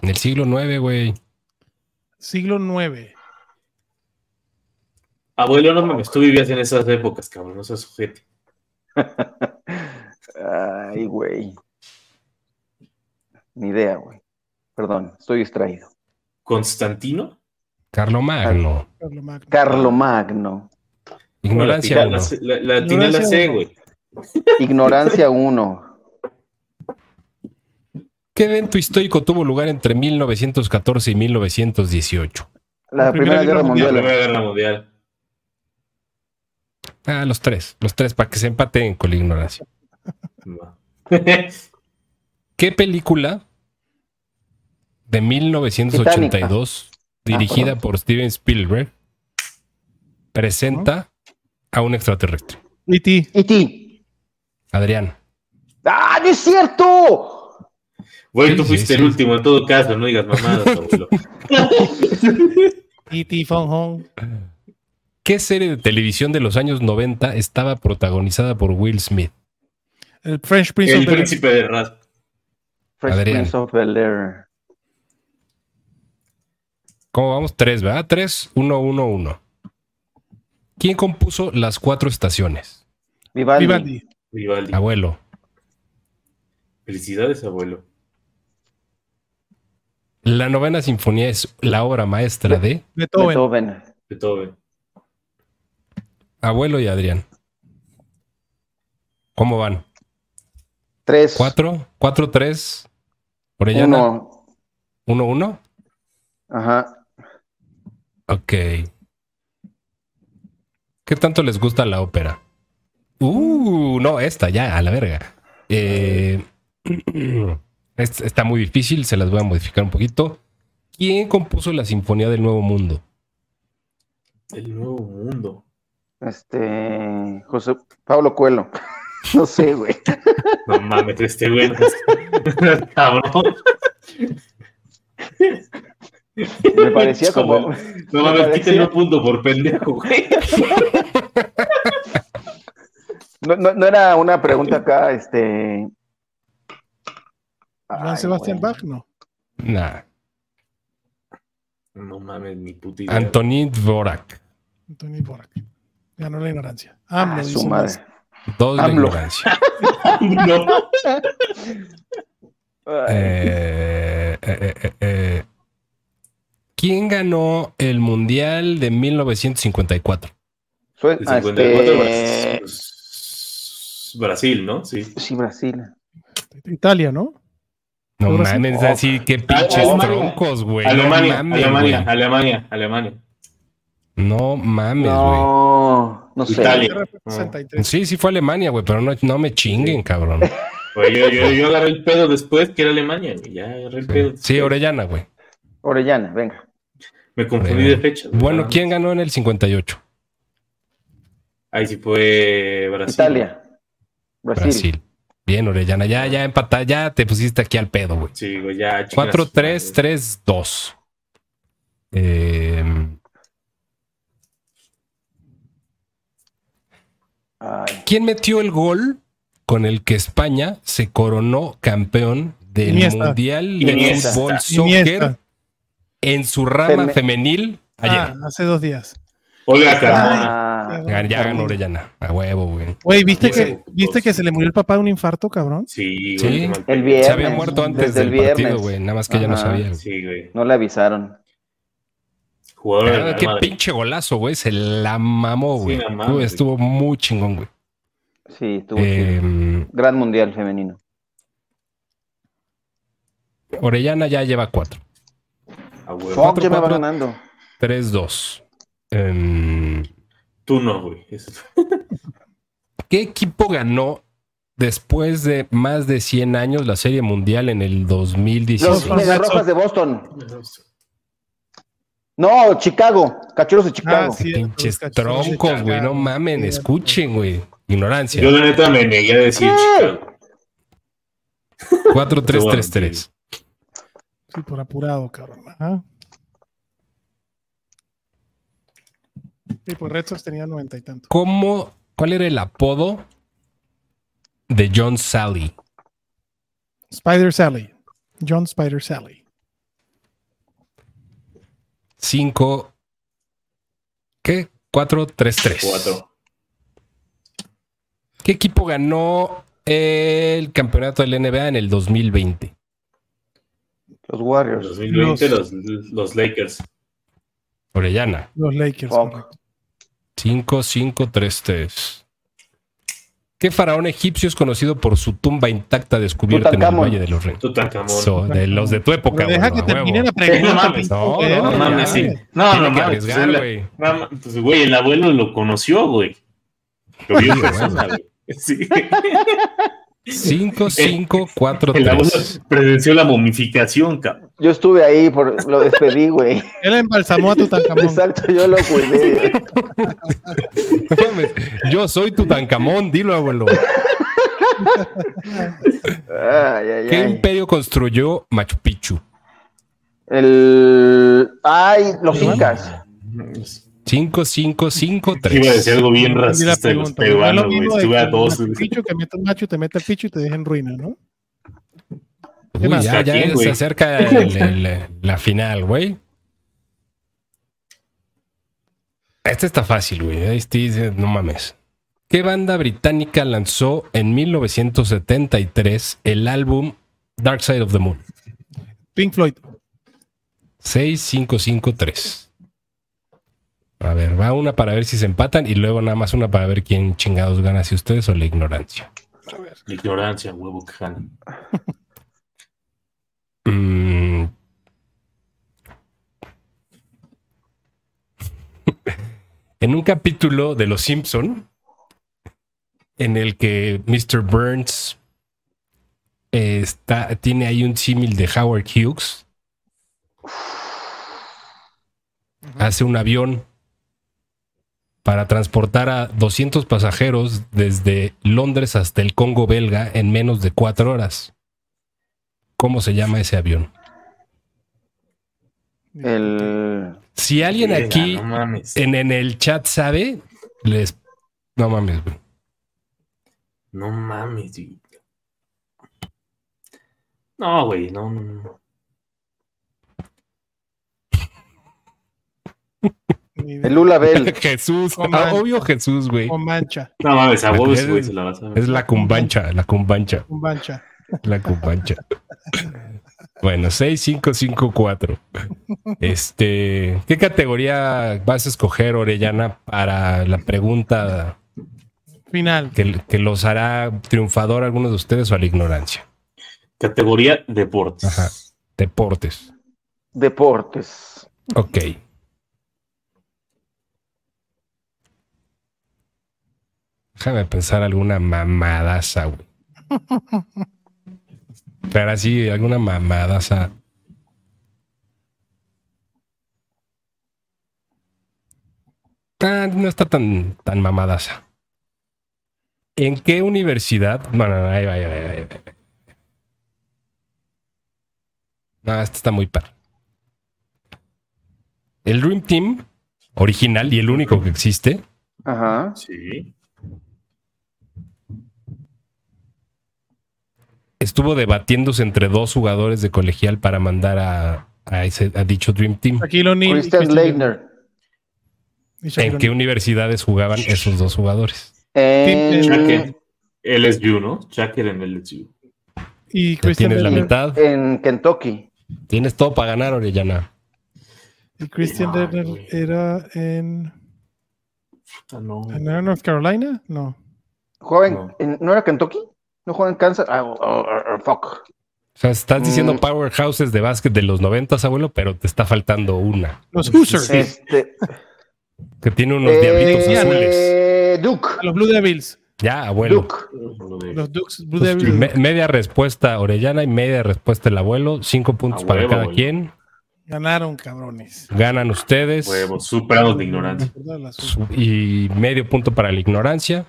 En el siglo IX, güey. Siglo IX. Abuelo, no mames, tú vivías en esas épocas, cabrón, no seas sujete. Ay, güey. Ni idea, güey. Perdón, estoy distraído. ¿Constantino? Carlo Magno. Carlo Magno. Carlo Magno. Ignorancia La, uno. la, la, la tiene la Ignorancia C, uno. güey. Ignorancia 1. ¿Qué evento histórico tuvo lugar entre 1914 y 1918? La, La Primera, Guerra La Mundial. Primera Guerra Mundial. Ah, los tres. Los tres para que se empaten con la ignorancia. No. ¿Qué película de 1982, dirigida por Steven Spielberg, presenta a un extraterrestre? E.T. ¿Y ti? Adrián. ¡Ah, no es cierto! Güey, Sí, tú fuiste sí. el último en todo caso, no digas mamadas, abuelo. E.T. Home. ¿Qué serie de televisión de los años 90 estaba protagonizada por Will Smith? El French Prince El of Bel-Air. príncipe de Raz. Fresh Adrián. Prince of Bel-Air. ¿Cómo vamos? Tres, ¿verdad? Tres, uno, uno, uno. ¿Quién compuso las cuatro estaciones? Vivaldi. Vivaldi. Vivaldi. Abuelo. Felicidades, abuelo. La novena sinfonía es la obra maestra de Beethoven. Beethoven. Beethoven. Abuelo y Adrián. ¿Cómo van? Tres. ¿Cuatro? ¿Cuatro, tres? Orellana. Uno. ¿Uno, uno? Ajá. Ok. ¿Qué tanto les gusta la ópera? Uh, no, esta ya, a la verga. Eh, es- está muy difícil, se las voy a modificar un poquito. ¿Quién compuso la Sinfonía del Nuevo Mundo? El nuevo mundo. Este. José Pablo Cuelo. No sé, güey. No mames, este güey. Cabrón. Me parecía como. No me mames, parecía- quítenle un punto por pendejo, güey. No, no, no era una pregunta acá, este. Ay, Sebastián. Bach, no. Nah. No mames, ni puta idea. Antonin Dvorak. Antonio Borak. Ganó la ignorancia. AMLO, Ah, su madre. Dos de ignorancia. Eh, eh, eh, eh, eh. ¿Quién ganó el Mundial de 1954? soy- El ah, 54 este, Brasil, Brasil, ¿no? Sí. Sí, Brasil. Italia, ¿no? No mames, así que pinches Alemania. troncos, güey. no Alemania, mames, Alemania, güey. Alemania, Alemania. No mames, güey. No, no sé. Italia. Fue 63. Sí, sí fue Alemania, güey, pero no, no me chinguen, cabrón. Pues yo, yo, yo agarré el pedo después que era Alemania, güey. Ya agarré el pedo. Sí, Orellana, güey. Orellana, venga. Me confundí de fecha. güey. Bueno, ¿quién ganó en el 58? Ahí sí fue Brasil. Italia. Brasil. Brasil. Bien, Orellana. Ya, ya empatá, ya te pusiste aquí al pedo, güey. Sí, güey, ya. chingas 4-3, su madre. 3-2. Eh, Ay, ¿Quién metió el gol con el que España se coronó campeón del Iniesta. Mundial de Iniesta. Fútbol Iniesta. Soccer en su rama Feme- femenil ayer? Ah, hace dos días. Olga Carmona. ah, Ya, ya ganó Orellana. A huevo, güey. Güey, ¿viste que, ¿viste que se le murió el papá de un infarto, cabrón? Sí, El viernes. Se había muerto antes desde del el viernes. partido, güey. Nada más que ella no Ajá. sabía. güey. Sí, güey. No le avisaron. Jugador de Ah, qué madre. pinche golazo, güey. Se la mamó, Sí, güey. la. Estuvo muy chingón, güey. Sí, estuvo. Eh, Gran mundial femenino. Orellana ya lleva cuatro. Huevo. Fuck, ya me va ganando. 3-2. Em, Tú no, güey. ¿Qué equipo ganó después de más de 100 años la Serie Mundial en el Los 2016? Medias Rojas de Boston. No, Chicago. Cachuros de Chicago. Ah, sí, Pinches los troncos, güey. No mamen, escuchen, güey. Ignorancia. Yo, la neta, me negué a decir Chicago. 4-3-3-3. Sí, por apurado, cabrón. Ajá. Sí, pues Red Sox tenía noventa y tanto. ¿Cómo, cuál era el apodo de John Sally? Spider Sally. John Spider Sally. 5. ¿Qué? 4-3-3. Cuatro. ¿Qué equipo ganó el campeonato del NBA en el 2020? Los En Warriors. 2020, los, los Lakers. Orellana. Los Lakers. Fuck. correcto. 5-5-3-3. ¿Qué faraón egipcio es conocido por su tumba intacta descubierta en el. Valle de los Reyes? Tutankamón. So, de los de tu época, Pero deja güey, que termine la No pregunta. mames. pendejo, No, no, No ya, mames, sí. güey. No, no mames. pues, güey. no pues, güey, el abuelo lo conoció, güey. Lo vio en persona, güey. Sí. 5-5-4-3. El abuelo presenció la momificación, cabrón. Yo estuve ahí, por, lo despedí, güey. Él embalsamó a Tutankamón. Exacto, yo lo cuidé. Yo soy Tutankamón, dilo, abuelo. Ay, ay, ¿Qué ay. imperio construyó Machu Picchu? El. Ay, los incas. 5-5-5-3. Iba a decir algo bien racista de los peruanos, lo güey. Estuve a dos. Picchu, que metas macho, te mete el picho y te deja en ruina, ¿no? Uy, ya, ya ¿Quién, se acerca el- el- la final, güey. Este está fácil, güey. Este dice, no mames. ¿Qué banda británica lanzó en 1973 el álbum Dark Side of the Moon? Pink Floyd. 6-5-5-3. A ver, va una para ver si se empatan y luego nada más una para ver quién chingados gana, si ustedes o la ignorancia. La ignorancia, huevo, que jala. Mm. en un capítulo de Los Simpson, en el que Mr. Burns eh, está, tiene ahí un símil de Howard Hughes, hace un avión para transportar a 200 pasajeros desde Londres hasta el Congo belga en menos de cuatro horas. ¿Cómo se llama ese avión? El. Si alguien aquí No mames. en, en el chat sabe, les... No mames, güey. No mames, güey. No, güey, no, no, no. Ni de- El Lula Bell. Jesús, ah, obvio Jesús, güey. Con mancha, No mames, a Es- güey, se la vas a ver. Es la cumbancha, la cumbancha, con mancha. la cumbancha. Bueno, 6, 5, 5, 4. Este, ¿qué categoría vas a escoger, Orellana, para la pregunta Final. que, que los hará triunfador a algunos de ustedes o a la ignorancia? Categoría deportes. Ajá. Deportes. Deportes. Ok. Déjame pensar alguna mamadaza, güey. Pero así, alguna mamadaza. Ah, no está tan, tan mamadaza. ¿En qué universidad? No, no, no, ahí va, ahí va, ahí va, ahí va. No, esta está muy par. El Dream Team original y el único que existe Ajá. Sí. Estuvo debatiéndose entre dos jugadores de colegial para mandar a, a ese, a dicho Dream Team. Shaquille O'Neal. y Christian Leitner. ¿En qué universidades jugaban esos dos jugadores? En. LSU, ¿no? En LSU. Y Christian tienes la Leitner. mitad. en Kentucky. Tienes todo para ganar, Orellana. Y Christian Leitner güey. era en, Ah, no. en North Carolina. No. ¿Jugaba en- No. ¿No era Kentucky? ¿No juega en Kansas? Ah, oh, oh, oh, fuck. O sea, estás diciendo Mm. powerhouses de básquet de los noventas, abuelo, pero te está faltando una. Los Hoosiers. Este, Que tiene unos diablitos eh, azules. Duke. A los Blue Devils. Ya, abuelo. Duke. Los Dukes Blue Pues, Devils. me- media respuesta Orellana y media respuesta el abuelo. Cinco puntos para cada abuelo. quien. Ganaron, cabrones. Ganan ustedes. Huevos, superamos de ignorancia. Y medio punto para la ignorancia.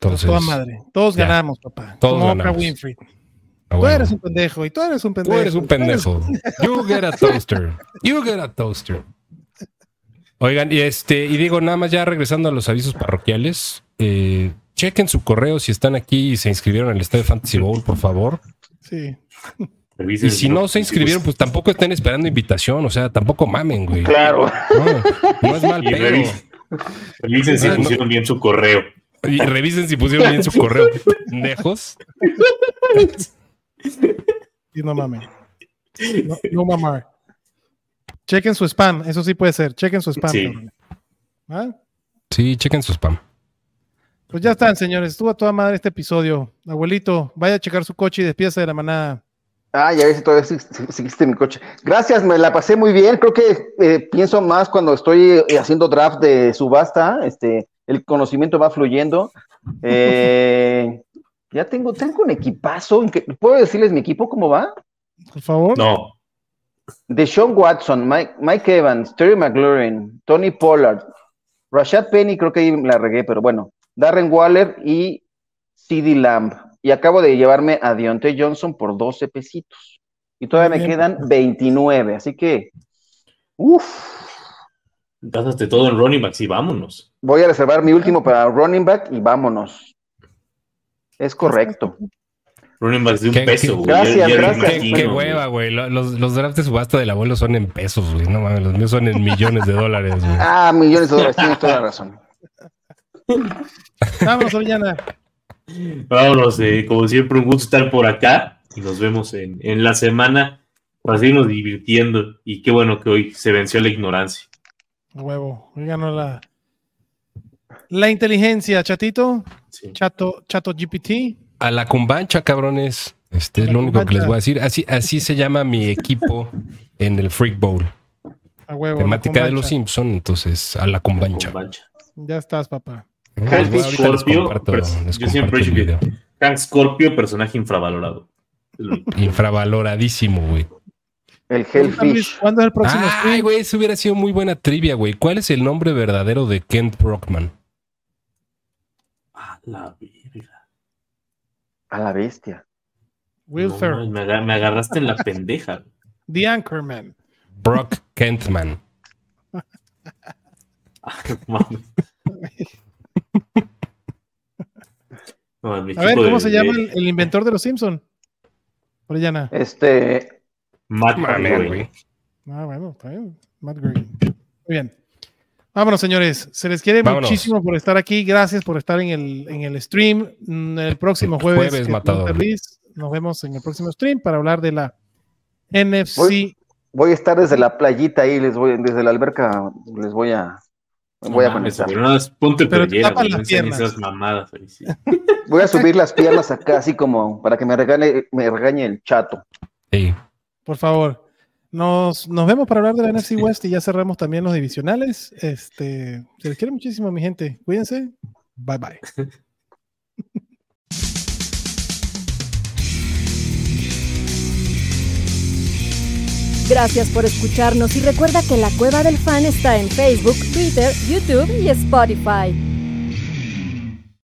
Entonces, Toda madre. Todos ya. ganamos, papá. Todos Como ganamos. Winfrey. ah, Tú bueno. eres un pendejo y tú eres un Tú pendejo. eres un pendejo. You get a toaster. You get a toaster. Oigan, y este, y digo, nada más ya regresando a los avisos parroquiales, eh, chequen su correo si están aquí y se inscribieron al Estadio Fantasy Bowl, por favor. Sí. Y si no se inscribieron, pues tampoco estén esperando invitación, o sea, tampoco mamen, güey. Claro. No, no es mal Y pedo. revisen, si pusieron bien su correo. Y revisen si pusieron bien su correo. Pendejos. Y no mames. No, no mamar. Chequen su spam. Eso sí puede ser. Chequen su spam. Sí. ¿Ah? Sí, chequen su spam. Pues ya están, señores. Estuvo a toda madre este episodio. Abuelito, vaya a checar su coche y despídase de la manada. Ah, ya ves si todavía seguiste mi coche. Gracias, me la pasé muy bien. Creo que eh, pienso más cuando estoy eh, haciendo draft de subasta. Este, el conocimiento va fluyendo. Eh, ya tengo, tengo un equipazo. ¿En que- ¿Puedo decirles mi equipo cómo va? Por favor. No. De Sean Watson, Mike, Mike Evans, Terry McLaurin, Tony Pollard, Rashad Penny, creo que ahí la regué, pero bueno, Darren Waller y CD Lamb. Y acabo de llevarme a Deontay Johnson por 12 pesitos. Y todavía me quedan 29, así que, uff, Gástaste todo en running backs y vámonos. Voy a reservar mi último para running back y vámonos. Es correcto. Running backs de un ¿Qué- peso, güey. Gracias, Ya- ya gracias. Qué, qué güey. hueva, güey. Lo- Los, los drafts de subasta del abuelo son en pesos, güey. No mames, los míos son en millones de dólares, güey. Ah, millones de dólares, tienes toda la razón. Vamos, Orellana. Vámonos, eh, como siempre, un gusto estar por acá y nos vemos en, en la semana para seguirnos divirtiendo. Y qué bueno que hoy se venció la ignorancia. Huevo. Hoy ganó la, la inteligencia, chatito. Sí. Chato, chato GPT. A la cumbancha, cabrones. Este es lo único que les voy a decir. Así, así se llama mi equipo en el Freak Bowl. A huevo. Temática de los. Simpson, entonces a la cumbancha. Ya estás, papá. Hank les Scorpio, comparto- pers- les yo siempre he comparto el dicho que video. Hank Scorpio, personaje infravalorado. Infravaloradísimo, güey. El Hellfish. ¿Cuándo es el próximo Ay, güey, eso hubiera sido muy buena trivia, güey. ¿Cuál es el nombre verdadero de Kent Brockman? La verga. A la bestia. Will No, Ferrell, me, aga- me agarraste en la pendeja. The Anchorman. Brock Kentman. No, A ver, ¿cómo de- se llama de- el, el inventor de los Simpson? Orellana. Este, Matt güey. Ah, bueno, está bien. Matt Groening. Muy bien. Vámonos, señores. Se les quiere Vámonos. muchísimo por estar aquí. Gracias por estar en el, en el stream. Mm, El próximo jueves, Jueves, matador. nos vemos en el próximo stream para hablar de la NFC. voy a estar desde la playita ahí, les voy, desde la alberca, les voy a, voy a No mames, es- ponte Pero playera, las esas mamadas, sí. Voy a subir las piernas acá, así como para que me regañe, me regañe el chato. Sí. Por favor. Nos, nos vemos para hablar de la NFC West y ya cerramos también los divisionales. Este, se les quiere muchísimo, mi gente. Cuídense. Bye bye. Gracias por escucharnos y recuerda que la Cueva del Fan está en Facebook, Twitter, YouTube y Spotify.